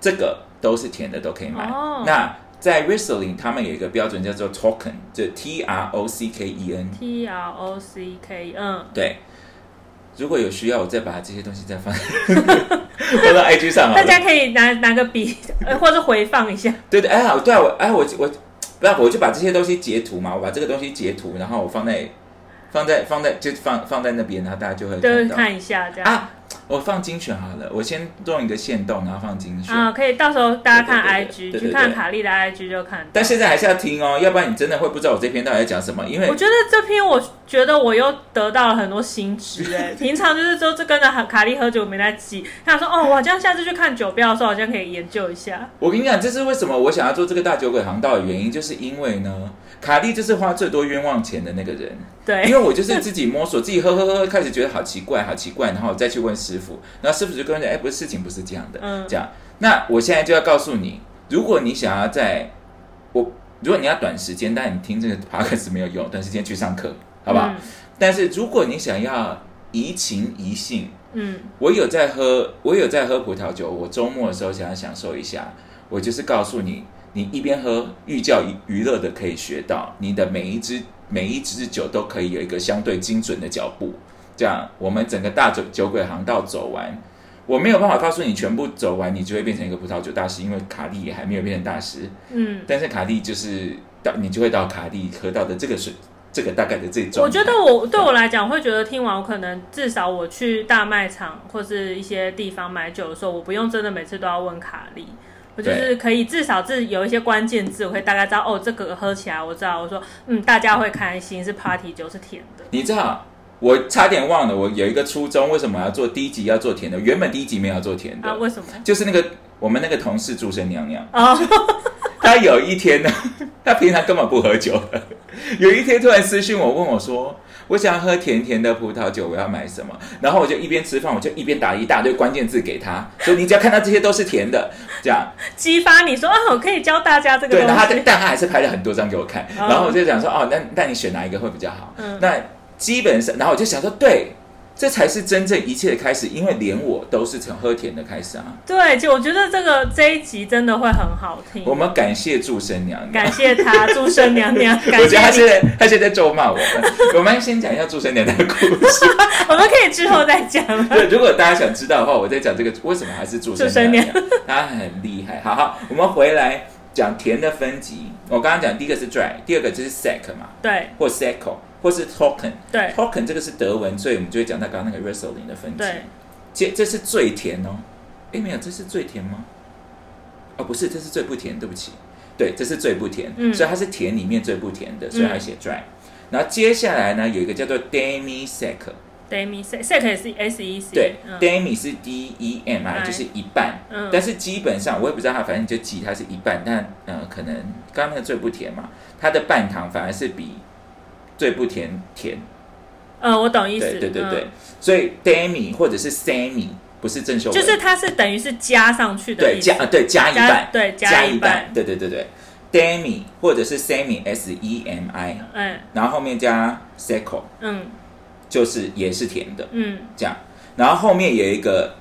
这个都是甜的，都可以买。哦那在 Riesling 他们有一个标准叫做 token，就 T R O C K E N，，T R O C K，嗯，对。如果有需要，我再把这些东西再放 放到 IG 上好了。大家可以拿拿个笔，呃，或者回放一下。对对，哎好，对啊，我哎我我不要，我就把这些东西截图嘛，我把这个东西截图，然后我放在放在放在就放放在那边，然后大家就会看一下这样啊。我放精选好了，我先弄一个线动，然后放精选。啊，可以到时候大家看 IG，对对对去看卡莉的 IG 就看到。但现在还是要听哦，要不然你真的会不知道我这篇到底在讲什么，因为我觉得这篇，我觉得我又得到了很多新知哎。平常就是都是跟着卡莉喝酒没在记，他说哦，我好像下次去看酒标的时候，好像可以研究一下。我跟你讲，这是为什么我想要做这个大酒鬼航道的原因，就是因为呢，卡莉就是花最多冤枉钱的那个人。对因，为我就是自己摸索，自己喝喝喝，开始觉得好奇怪，好奇怪，然后我再去问师傅，然后师傅就跟我讲，哎，不是事情不是这样的，嗯这样。那我现在就要告诉你，如果你想要在我，如果你要短时间，但你听这个 podcast 没有用，短时间去上课，好不好？但是如果你想要怡情怡性，嗯？我有在喝，我有在喝葡萄酒，我周末的时候想要享受一下，我就是告诉你，你一边喝寓教于娱乐的可以学到，你的每一支每一支酒都可以有一个相对精准的脚步，这样我们整个大酒酒鬼航道走完。我没有办法告诉你全部走完，你就会变成一个葡萄酒大师，因为卡利也还没有变成大师。嗯，但是卡利就是到你就会到卡利喝到的这个水，这个大概的这种。我觉得我对我来讲，我会觉得听完，我可能至少我去大卖场或是一些地方买酒的时候，我不用真的每次都要问卡莉。我就是可以至少是有一些关键字，我可以大概知道哦，这个喝起来我知道，我说嗯，大家会开心，是 party 酒是甜的。你知道，我差点忘了，我有一个初衷，为什么要做第一集要做甜的？原本第一集没有做甜的，啊？为什么？就是那个我们那个同事祝生娘娘，哦，她有一天呢，她平常根本不喝酒的，有一天突然私信我，问我说。我想要喝甜甜的葡萄酒，我要买什么？然后我就一边吃饭，我就一边打一大堆关键字给他，所以你只要看到这些都是甜的，这样激发你说啊，我可以教大家这个对。然后他。但他还是拍了很多张给我看，哦然后我就想说哦，那那你选哪一个会比较好？嗯那基本上，然后我就想说，对，这才是真正一切的开始，因为连我都是从喝甜的开始啊。对，就我觉得这个这一集真的会很好听。我们感谢祝生娘娘，感谢她，祝生娘娘。感我觉得她现在她现在在咒骂我们。我们先讲一下祝生娘娘的故事。我们可以之后再讲。对，如果大家想知道的话，我再讲这个为什么还是祝生娘娘，她很厉害。好好，我们回来讲甜的分级。我刚刚讲第一个是 dry，第二个就是 sec 嘛，对或 secco，或是 token。对 token 这个是德文，所以我们就会讲到刚刚那个 Riesling 的分级。对，这这是最甜哦。哎，没有，这是最甜吗？哦，不是，这是最不甜，对不起。对，这是最不甜，嗯所以它是甜里面最不甜的，所以它写 dry。然后接下来呢，有一个叫做 demi sec，Demi sec sec 也是 S E C。对、嗯 d e m i 是 D E M I，I 就是一半。嗯但是基本上我也不知道它，反正你就记它是一半，但呃，可能刚刚那个最不甜嘛，它的半糖反而是比最不甜甜。呃，我懂意思。对对对对，嗯所以 demi 或者是 semi 不是正修文，就是它是等于是加上去的对加啊对加一半，对加一半半，对对对对，demi 或者是 semi s e m i，嗯。然后后面加 seco 嗯。就是也是甜的嗯，这样，然后后面有一个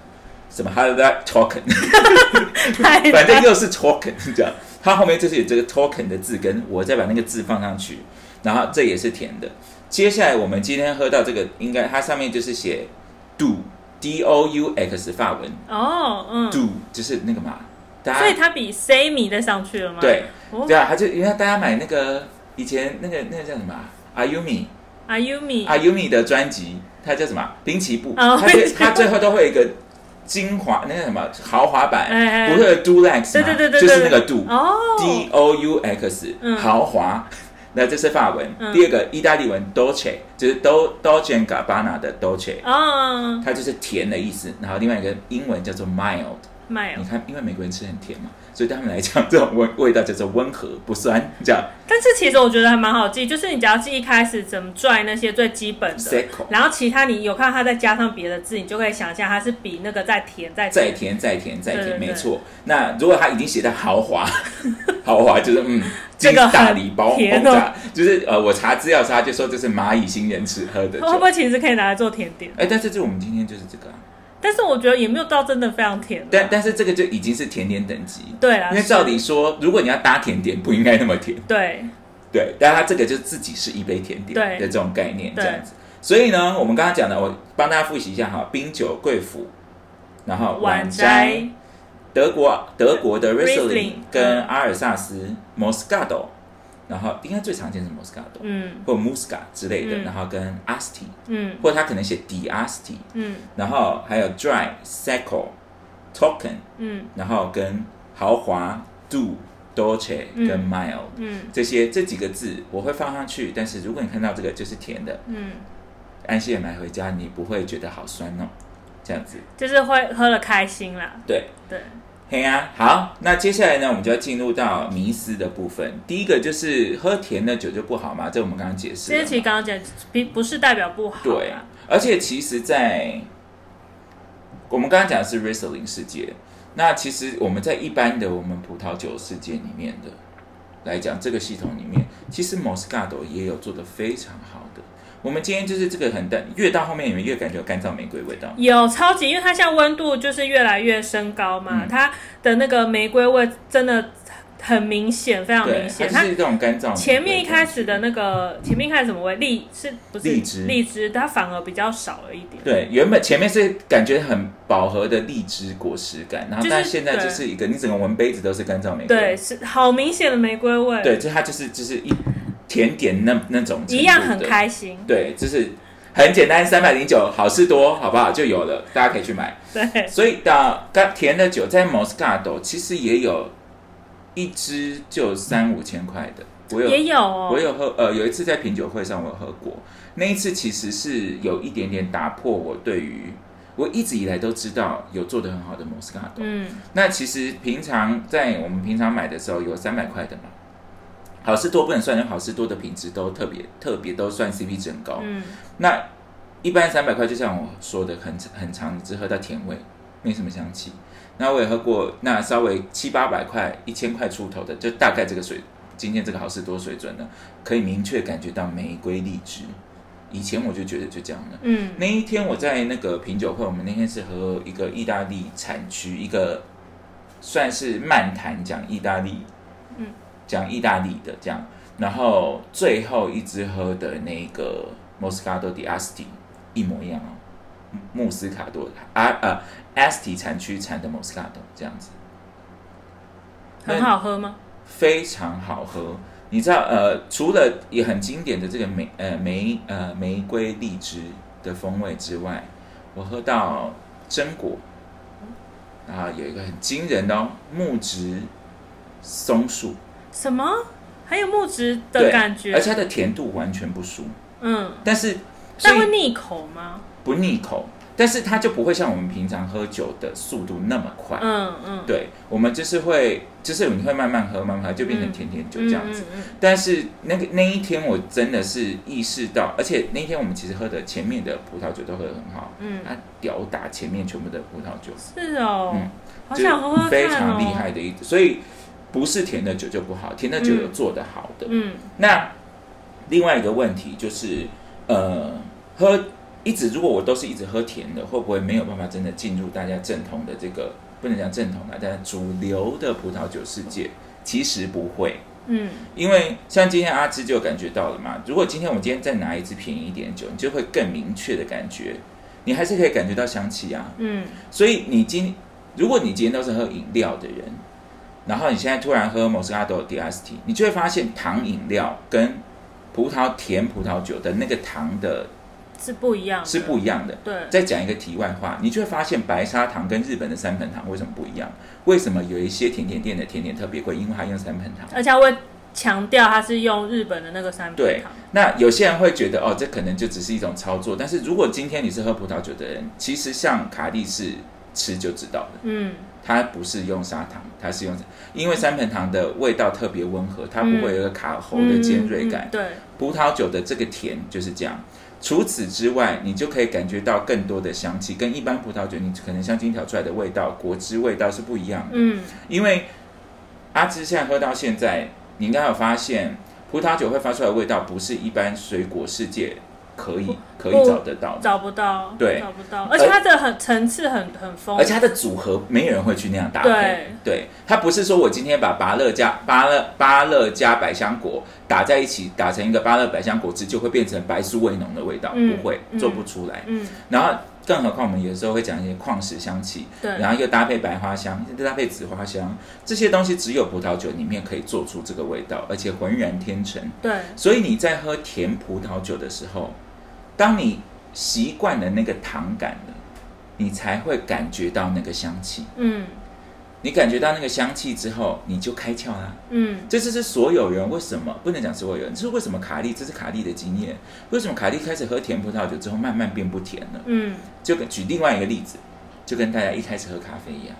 什么 how that token，太反正又是 token 这样，它后面就是有这个 token 的字根，我再把那个字放上去，然后这也是甜的。接下来我们今天喝到这个，应该它上面就是写 do d o u x 法文哦嗯，do 就是那个嘛，大家所以它比 semi 再上去了吗？对哦。对啊，他就因为大家买那个以前那个那个叫什么啊？Ayumi，Ayumi Ayumi 的专辑，它叫什么啊？滨崎步，哦它最它最后都会有一个精华那个什么？豪华版，不会有 Dulux 对吗对对对，就是那个 Do 哦。D O U X 嗯。豪华。那这是法文，嗯。第二个意大利文 Dolce 就是 Do Dolce Gabbana 的 Dolce，哦，它就是甜的意思。然后另外一个英文叫做 mild，卖哦你。看，因为美国人吃很甜嘛，所以对他们来讲，这种味味道叫做温和不酸，这样。但是其实我觉得还蛮好记，就是你只要记一开始怎么拽那些最基本的然后其他你有看到它再加上别的字，你就可以想象它是比那个再甜再再甜再甜再甜，没错。那如果他已经写的豪 华，豪华就是嗯，这个大礼包甜哦轰炸，就是呃，我查资料时候他就说这是蚂蚁星人吃喝的酒。会不会其实可以拿来做甜点？哎，但是就我们今天就是这个啊，但是我觉得也没有到真的非常甜啊。但但是这个就已经是甜点等级。对啦，因为照理说，如果你要搭甜点，不应该那么甜。对对，但它这个就自己是一杯甜点的这种概念，这样子。所以呢，我们刚刚讲的，我帮大家复习一下哈，冰酒贵腐，然后晚晚摘摘，德国德国的 Riesling，Riesling 跟嗯阿尔萨斯 Moscato，然后应该最常见是 Moscato 嗯。或 Muscat 之类的，嗯。然后跟 Asti，嗯。或者他可能写 Di Asti，嗯。然后还有 Dry Secco Token，嗯。然后跟豪华 Do Dolce 嗯。跟 Mild。嗯。这些这几个字我会放上去，但是如果你看到这个就是甜的，嗯，安心的买回家，你不会觉得好酸哦，这样子。就是会喝了开心啦。对，对，嘿呀、好，那接下来呢，我们就要进入到迷思的部分。第一个就是喝甜的酒就不好吗？这我们刚刚解释其实刚刚讲，并不是代表不好对啦。，而且其实在，我们刚刚讲的是 Riesling 世界，那其实我们在一般的我们葡萄酒世界里面的来讲，这个系统里面，其实 Moscato 也有做的非常好的。我们今天就是这个很淡，越到后面你们越感觉有干燥玫瑰味道。有超级，因为它现在温度就是越来越升高嘛，嗯它的那个玫瑰味真的很明显，非常明，显。它是这种干燥。前面一开始的那个前面一开始什么味？荔是不是荔枝荔枝，它反而比较少了一点。对，原本前面是感觉很饱和的荔枝果实感，然后就是但现在就是一个，你整个闻杯子都是干燥玫瑰。对，是好明显的玫瑰味，对，就它就是就是一甜点那那种一样很开心。对，就是很简单，三百零九好事多，好不好？就有了，大家可以去买。对，所以的刚甜的酒在 Moscato 其实也有一支就三五千块的，我有也有哦，我有喝，呃，有一次在品酒会上我有喝过，那一次其实是有一点点打破我对于我一直以来都知道有做的很好的 Moscato。嗯那其实平常在我们平常买的时候有三百块的嘛，好事多不能算，因为好事多的品质都特别特别都算 CP 值很高。嗯那一般三百块，就像我说的，很很长，只喝到甜味，没什么香气。那我也喝过，那稍微七八百块、一千块出头的，就大概这个水，今天这个好事多水准呢，可以明确感觉到玫瑰荔枝以前我就觉得就这样了。嗯那一天我在那个品酒会，我们那天是喝一个意大利产区，一个算是漫谈讲意大利，嗯，讲意大利的这样，然后最后一支喝的那个 Moscato di Asti 一模一样哦，穆斯卡多啊呃 Asti 产区产的 Moscato 这样子，很好喝吗？非常好喝。你知道，呃，除了也很经典的这个玫呃玫呃玫瑰荔枝的风味之外，我喝到榛果，然后有一个很惊人的哦，木质松树什么？还有木质的感觉？而且它的甜度完全不输，嗯，但是但会腻口吗？不腻口，但是它就不会像我们平常喝酒的速度那么快。嗯嗯，对，我们就是会，就是你会慢慢喝，慢慢喝，就变成甜甜酒这样子。嗯嗯但是那个那一天我真的是意识到，而且那一天我们其实喝的前面的葡萄酒都喝得很好，嗯它吊打前面全部的葡萄酒，嗯，是哦，嗯好想喝喝看哦，非常厉害的一，所以不是甜的酒就不好，甜的酒有做的好的。嗯那另外一个问题就是，呃，喝一直如果我都是一直喝甜的，会不会没有办法真的进入大家正统的这个不能讲正统的，但是主流的葡萄酒世界？其实不会。嗯因为像今天阿芝就感觉到了嘛，如果今天我们今天再拿一支便宜一点的酒，你就会更明确的感觉，你还是可以感觉到香气啊。嗯所以你今如果你今天都是喝饮料的人，然后你现在突然喝 Moscato di Asti，你就会发现糖饮料跟葡萄甜葡萄酒的那个糖的是不一样的，是不一样的。对，再讲一个题外话，你就会发现白砂糖跟日本的三盆糖为什么不一样？为什么有一些甜甜店的甜点特别贵？因为它用三盆糖。而且它会强调它是用日本的那个三品对糖，那有些人会觉得哦，这可能就只是一种操作。但是如果今天你是喝葡萄酒的人，其实像卡利是吃就知道的，嗯它不是用砂糖，它是用，因为三盆糖的味道特别温和，它不会有个卡喉的尖锐感。嗯嗯对，葡萄酒的这个甜就是这样。除此之外，你就可以感觉到更多的香气，跟一般葡萄酒你可能香精调出来的味道、果汁味道是不一样的。嗯因为阿芝现在喝到现在，你应该有发现，葡萄酒会发出来的味道不是一般水果世界可以可以找得到，找不到，对。找不到，而且它的很层次很很丰富，而且它的组合没有人会去那样搭配。对。对，它不是说我今天把芭乐加芭乐芭乐加百香果打在一起，打成一个芭乐百香果汁，就会变成白苏味浓的味道，嗯不会嗯做不出来。嗯。然后，更何况我们有时候会讲一些矿石香气，对，然后又搭配白花香，又搭配紫花香，这些东西只有葡萄酒里面可以做出这个味道，而且浑然天成。对，所以你在喝甜葡萄酒的时候，当你习惯了那个糖感了，你才会感觉到那个香气。嗯你感觉到那个香气之后，你就开窍啦。嗯这就是所有人为什么不能讲所有人，这是为什么卡利，这是卡利的经验。为什么卡利开始喝甜葡萄酒之后，慢慢变不甜了？嗯，就跟举另外一个例子，就跟大家一开始喝咖啡一样。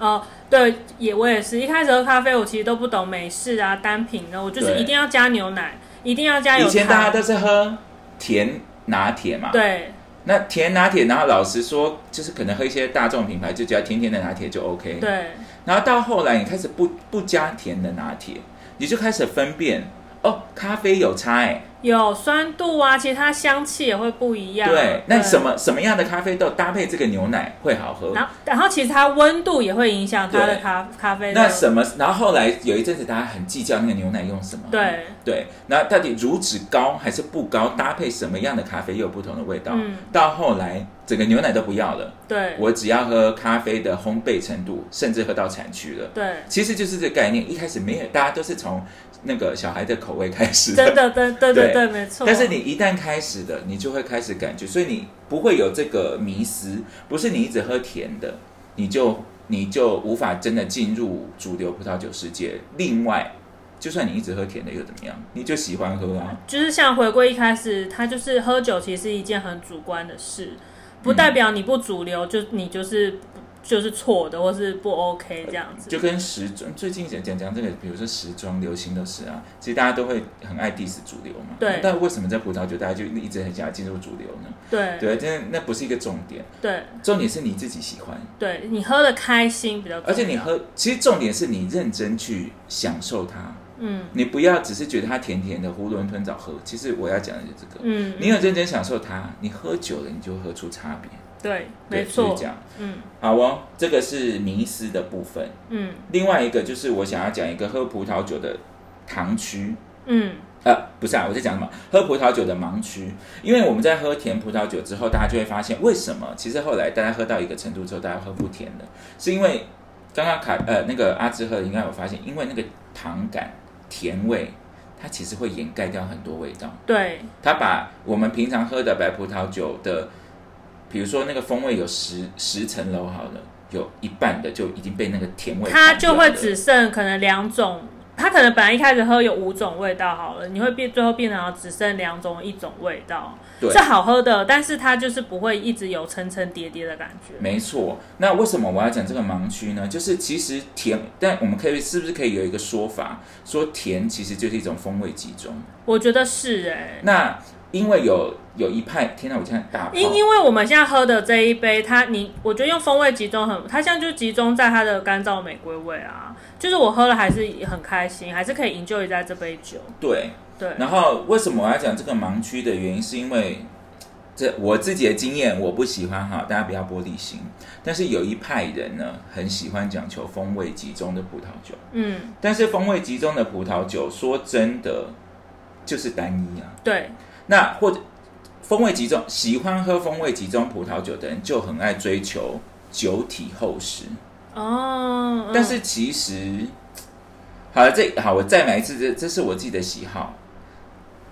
哦，对，也我也是一开始喝咖啡，我其实都不懂美式啊、单品的，我就是一定要加牛奶，一定要加有以前大家都是喝甜拿铁嘛，。对那甜拿铁，然后老实说，就是可能喝一些大众品牌，就只要甜甜的拿铁就 OK。。对然后到后来，你开始不不加甜的拿铁，你就开始分辨哦，咖啡有差哎、有酸度啊，其实它香气也会不一样。对，那什？么什么样的咖啡豆搭配这个牛奶会好喝？然后，然后其实它温度也会影响它的咖咖啡豆。那什么？然后后来有一阵子，大家很计较那个牛奶用什么。对对，那到底乳脂高还是不高？搭配什么样的咖啡又有不同的味道。嗯到后来，整个牛奶都不要了，对我只要喝咖啡的烘焙程度，甚至喝到产区了。对，其实就是这个概念。一开始没有，大家都是从那个小孩的口味开始真的，对对对对对，没错。但是你一旦开始的，你就会开始感觉，所以你不会有这个迷失，不是你一直喝甜的，你就你就无法真的进入主流葡萄酒世界。另外，就算你一直喝甜的又怎么样？你就喜欢喝啊。就是像回归一开始，它就是喝酒，其实是一件很主观的事，不代表你不主流就你就是就是错的，或是不 OK 这样子。就跟时装最近讲讲讲这个，比如说时装流行的是啊，其实大家都会很爱 diss 主流嘛。对但为什么在葡萄酒大家就一直很想要进入主流呢？对对，这那不是一个重点，对重点是你自己喜欢。对，你喝的开心比较，而且你喝，其实重点是你认真去享受它，嗯你不要只是觉得它甜甜的，囫囵吞枣喝。其实我要讲的就是这个，嗯，你有认真享受它，你喝久了，你就喝出差别。对，对没错就是这，样。嗯好哦，这个是迷思的部分。嗯另外一个就是我想要讲一个喝葡萄酒的糖区。嗯呃，不是啊，我在讲什么？喝葡萄酒的盲区，因为我们在喝甜葡萄酒之后，大家就会发现，为什么？其实后来大家喝到一个程度之后，大家喝不甜的，是因为刚刚卡呃那个阿芝喝的应该有发现，因为那个糖感、甜味，它其实会掩盖掉很多味道。对，它把我们平常喝的白葡萄酒的，比如说那个风味有十十层楼好了，有一半的就已经被那个甜味它就会只剩可能两种。它可能本来一开始喝有五种味道好了，你会变最后变成只剩两种一种味道，是好喝的，但是它就是不会一直有层层叠叠的感觉。没错，那为什么我要讲这个盲区呢？就是其实甜，但我们可以是不是可以有一个说法，说甜其实就是一种风味集中？我觉得是哎、那因为有有一派，天哪，我现在大，因因为我们现在喝的这一杯，它你我觉得用风味集中很，它现在就集中在它的干燥玫瑰味啊，就是我喝了还是很开心，还是可以 enjoy 在这杯酒。对。对，然后为什么我要讲这个盲区的原因，是因为这我自己的经验，我不喜欢哈，大家不要玻璃心。但是有一派人呢，很喜欢讲求风味集中的葡萄酒，嗯，但是风味集中的葡萄酒，说真的就是单一啊。对，那或者风味集中，喜欢喝风味集中葡萄酒的人，就很爱追求酒体厚实。哦，嗯但是其实，好了，这好，我再来一次，这这是我自己的喜好。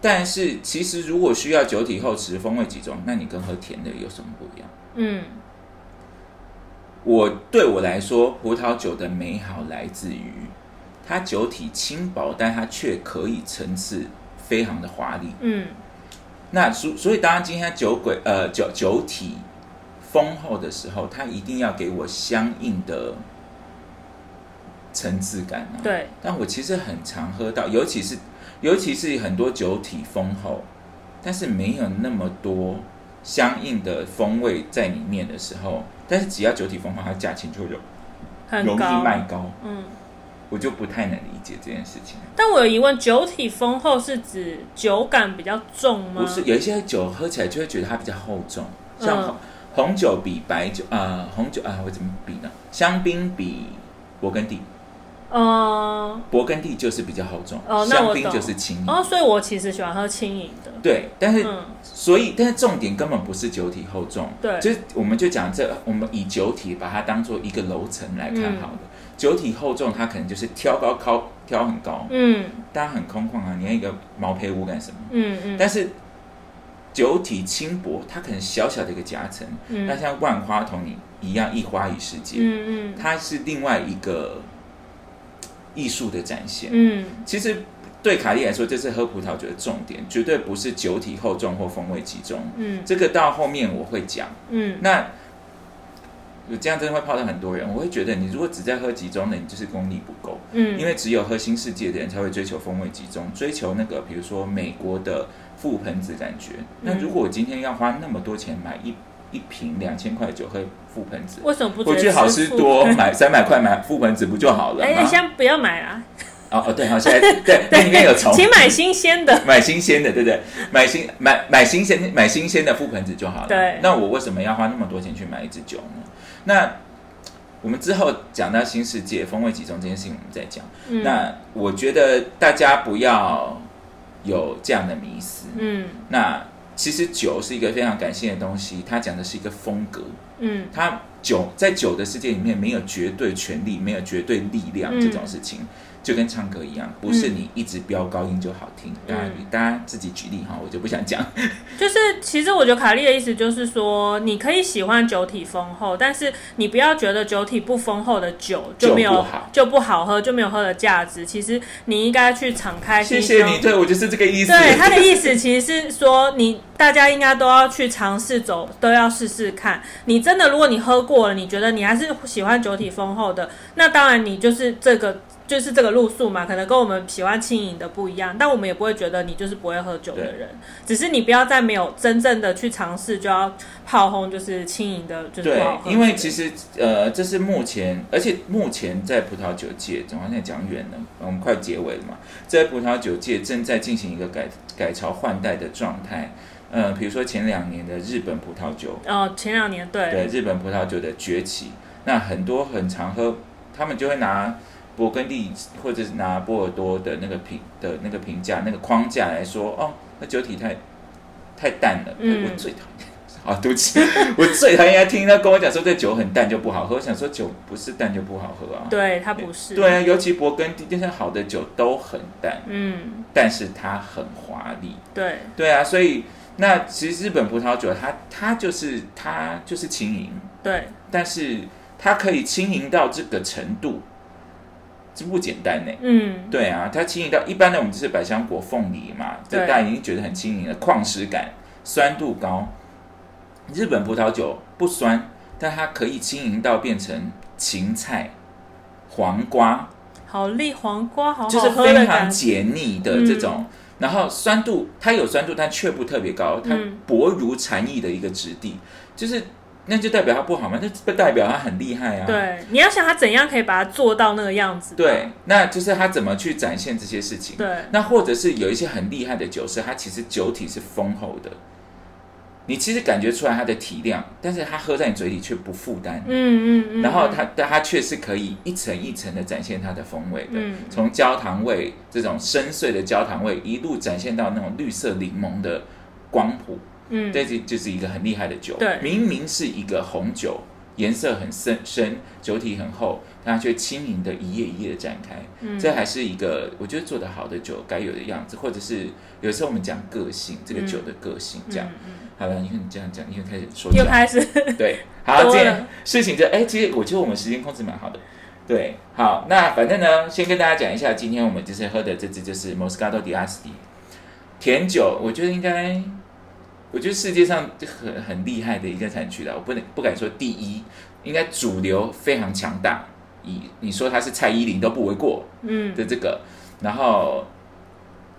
但是其实如果需要酒体厚实、风味集中，那你跟喝甜的有什么不一样？嗯我对我来说，葡萄酒的美好来自于它酒体轻薄，但它却可以层次非常的华丽。嗯那所所以，当然今天酒鬼呃酒酒体丰厚的时候，它一定要给我相应的层次感啊。。对，但我其实很常喝到，尤其是尤其是很多酒体丰厚，但是没有那么多相应的风味在里面的时候，但是只要酒体丰厚，它价钱就有容易，卖高，嗯。我就不太能理解这件事情。但我有疑问，酒体丰厚是指酒感比较重吗？不是，有一些酒喝起来就会觉得它比较厚重，像嗯红红酒比白酒啊、红酒啊、我怎么比呢？香槟比勃艮第，嗯，勃艮第就是比较厚重，哦香槟就是轻盈。哦，所以我其实喜欢喝轻盈的。对，但是、嗯所以，但是重点根本不是酒体厚重，对就是我们就讲这，我们以酒体把它当做一个楼层来看嗯好了。酒体厚重，它可能就是挑高高挑很高，嗯大家很空旷啊，你要一个毛坯屋干什么？嗯嗯，但是酒体轻薄，它可能小小的一个夹层，嗯那像万花筒你一样一花一世界，嗯嗯它是另外一个艺术的展现。嗯其实对卡利来说，这是喝葡萄酒的重点，绝对不是酒体厚重或风味集中。嗯这个到后面我会讲。嗯那这样真的会泡到很多人，我会觉得你如果只在喝集中的，你就是功力不够。嗯，因为只有喝新世界的人才会追求风味集中，追求那个比如说美国的覆盆子感觉。那如果我今天要花那么多钱买一一瓶两千块酒喝覆盆子，为什么不直接我去好吃多买三百块买覆盆子不就好了哎，先不要买啦，哦哦对，好，现在对那里面有虫，请买新鲜的。买新鲜的，对不对？买新买买新鲜买新鲜的覆盆子就好了。对那我为什么要花那么多钱去买一支酒呢？那我们之后讲到新世界风味集中这件事情，我们再讲。嗯那我觉得大家不要有这样的迷思。嗯那其实酒是一个非常感性的东西，它讲的是一个风格。嗯它酒在酒的世界里面没有绝对权利，没有绝对力量嗯这种事情，就跟唱歌一样，不是你一直飙高音就好听。大家嗯大家自己举例哈，我就不想讲。就是其实我觉得卡莉的意思就是说，你可以喜欢酒体丰厚，但是你不要觉得酒体不丰厚的酒就没有就不好就不好喝，就没有喝的价值。其实你应该去敞开心胸。谢谢你，对我就是这个意思。对他的意思其实是说，你大家应该都要去尝试走，都要试试看。你真的，如果你喝过了，你觉得你还是喜欢酒体丰厚的，那当然你就是这个就是这个路数嘛，可能跟我们喜欢轻盈的不一样，但我们也不会觉得你就是不会喝酒的人，只是你不要再没有真正的去尝试就要炮轰，就是轻盈的，就是对，因为其实呃，这是目前，而且目前在葡萄酒界，怎么现在讲远了？我们快结尾了嘛，在葡萄酒界正在进行一个改改朝换代的状态。呃，比如说前两年的日本葡萄酒，哦，前两年对对日本葡萄酒的崛起，那很多很常喝，他们就会拿勃艮第或者是拿波尔多的那个评的那个评价那个框架来说，哦，那酒体太太淡了，嗯我最讨厌。啊，对不起，我最讨厌听他跟我讲说这酒很淡就不好喝。我想说酒不是淡就不好喝啊。对，它不是，对啊，尤其勃艮第这些好的酒都很淡，嗯，但是它很华丽。对，对啊，所以那其实日本葡萄酒它它就是它就是轻盈，对，但是它可以轻盈到这个程度，这不简单呢。嗯，对啊，它轻盈到一般的我们就是百香果、凤梨嘛，这对大家已经觉得很轻盈了，矿石感、酸度高。日本葡萄酒不酸，但它可以轻盈到变成芹菜、黄瓜，好丽黄瓜，好就是非常解腻的这种。然后酸度它有酸度，但却不特别高，它嗯薄如蝉翼的一个质地，就是那就代表它不好吗？那不代表它很厉害啊。对，你要想他怎样可以把它做到那个样子，对，那就是他怎么去展现这些事情。对，那或者是有一些很厉害的酒师，它其实酒体是丰厚的，你其实感觉出来它的体量，但是它喝在你嘴里却不负担。嗯嗯嗯，然后它，但它却是可以一层一层的展现它的风味的，嗯从焦糖味这种深邃的焦糖味，一路展现到那种绿色柠檬的光谱，嗯，这就就是一个很厉害的酒。对明明是一个红酒，颜色很深深，酒体很厚，但它却轻盈的一页一页的展开。嗯这还是一个我觉得做得好的酒该有的样子，或者是有时候我们讲个性，这个酒的个性这样。嗯好了，你看你这样讲，你又开始说嗯又教开始，对，好，这件事情就哎、其实我觉得我们时间控制蛮好的。对，好，那反正呢，先跟大家讲一下，今天我们就是喝的这支就是 Moscato di Asti 甜酒，我觉得应该，我觉得世界上很很厉害的一个产区了，我不能不敢说第一，应该主流非常强大，以你说它是蔡依林都不为过嗯，的这个，然后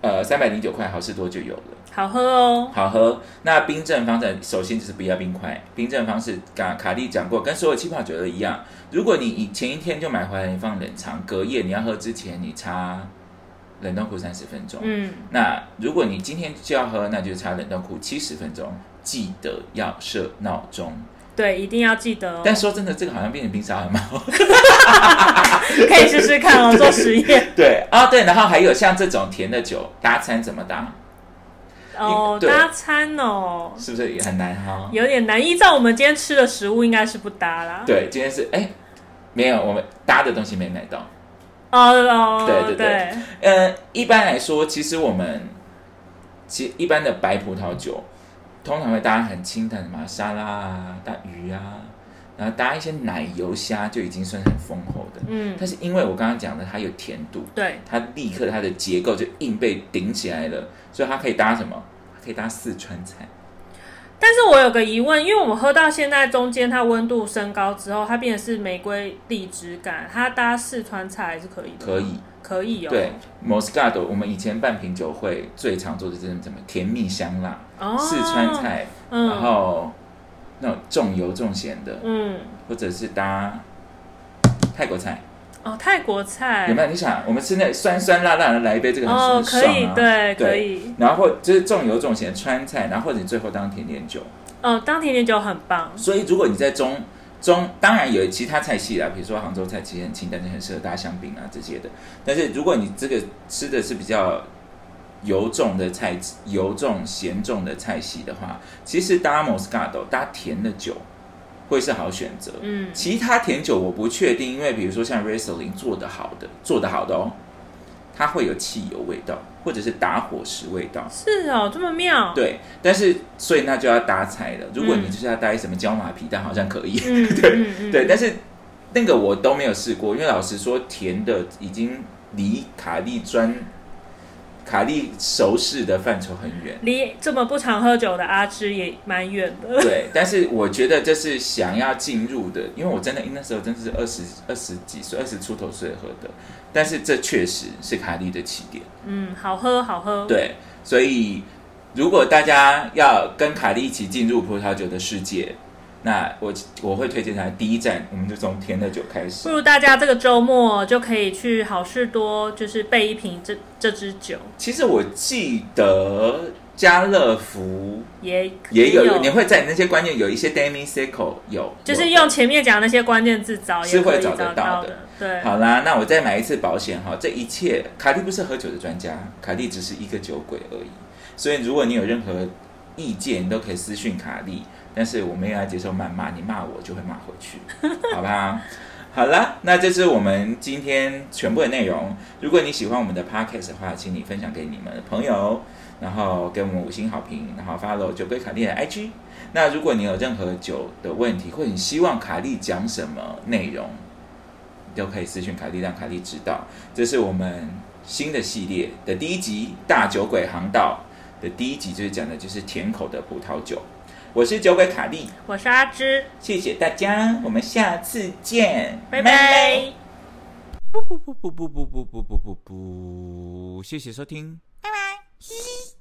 呃三百零九块好事多就有了。好喝哦，好喝。那冰镇方式首先就是不要冰块，冰镇方式卡卡莉讲过，跟所有气泡酒都一样。如果你以前一天就买回来，你放冷藏，隔夜你要喝之前，你插冷冻库三十分钟。嗯，那如果你今天就要喝，那就差冷冻库七十分钟，记得要设闹钟。对，一定要记得哦，但说真的，这个好像变成冰沙汉堡。可以试试看哦，做实验 对啊，对，然后还有像这种甜的酒搭餐怎么搭？哦，搭餐哦，是不是也很难哈？有点难，依照我们今天吃的食物，应该是不搭啦。对，今天是哎，没有，我们搭的东西没买到。哦哦，对对对对，呃，一般来说，其实我们其一般的白葡萄酒，通常会搭很清淡的嘛，沙拉啊，搭鱼啊，然后搭一些奶油虾就已经算很丰厚的。嗯，但是因为我刚刚讲的，它有甜度，对，它立刻它的结构就硬被顶起来了，所以它可以搭什么？它可以搭四川菜。但是我有个疑问，因为我们喝到现在中间，它温度升高之后，它变成是玫瑰荔枝感，它搭四川菜还是可以的，可以，可以哦。对，Moscato，我们以前办品酒会最常做的就是什么甜蜜香辣、哦，四川，菜，嗯，然后那种重油重咸的，嗯，或者是搭泰国菜，哦，泰国菜有没有？你想，我们吃那酸酸辣辣的，来一杯这个很哦，可以，爽啊。对，对可以，然后或就是重油重咸川菜，然后或者你最后当甜点酒。哦，当甜点酒很棒，所以如果你在中中，当然有其他菜系啦，比如说杭州菜其实很清淡，就很适合搭香饼啊这些的。但是如果你这个吃的是比较油重的菜，油重咸重的菜系的话，其实搭 Moscato 搭甜的酒会是好选择。嗯，其他甜酒我不确定，因为比如说像 Riesling 做的好的，做的好的哦，它会有汽油味道，或者是打火石味道。是哦，这么妙，，对，但是所以那就要搭菜了。如果你嗯就是要搭什么椒麻皮蛋，好像可以。嗯，对对，但是那个我都没有试过，因为老实说，甜的已经离卡利专卡利熟识的范畴很远。离这么不常喝酒的阿芝也蛮远的。对，但是我觉得这是想要进入的，因为我真的那时候真的是二十二十几岁、二十出头岁喝的，但是这确实是卡利的起点。嗯，好喝，好喝。对，所以如果大家要跟卡利一起进入葡萄酒的世界，那我我会推荐他第一站，我们就从甜的酒开始不。如大家这个周末就可以去好事多，就是备一瓶这这支酒，其实我记得家乐福也也有，你会在那些关键有一些 Demi s e c o 有，就是用前面讲那些关键字找，也是会找得到的的。对，好啦，那我再买一次保险哈。这一切，卡利不是喝酒的专家，卡利只是一个酒鬼而已。所以，如果你有任何意见，你都可以私讯卡利。但是我没有要接受谩骂，你骂我就会骂回去，好吧？好了，那这是我们今天全部的内容。如果你喜欢我们的 podcast 的话，请你分享给你们的朋友，然后给我们五星好评，然后 follow 酒鬼卡利的 IG。那如果你有任何酒的问题，或者你希望卡利讲什么内容，都可以私讯卡利，让卡利知道。这是我们新的系列的第一集《大酒鬼航道》的第一集，就是讲的就是甜口的葡萄酒。我是酒鬼卡莉，我是阿芝，谢谢大家，我们下次见，拜拜。不不不不不不不不不不不，谢谢收听，拜拜。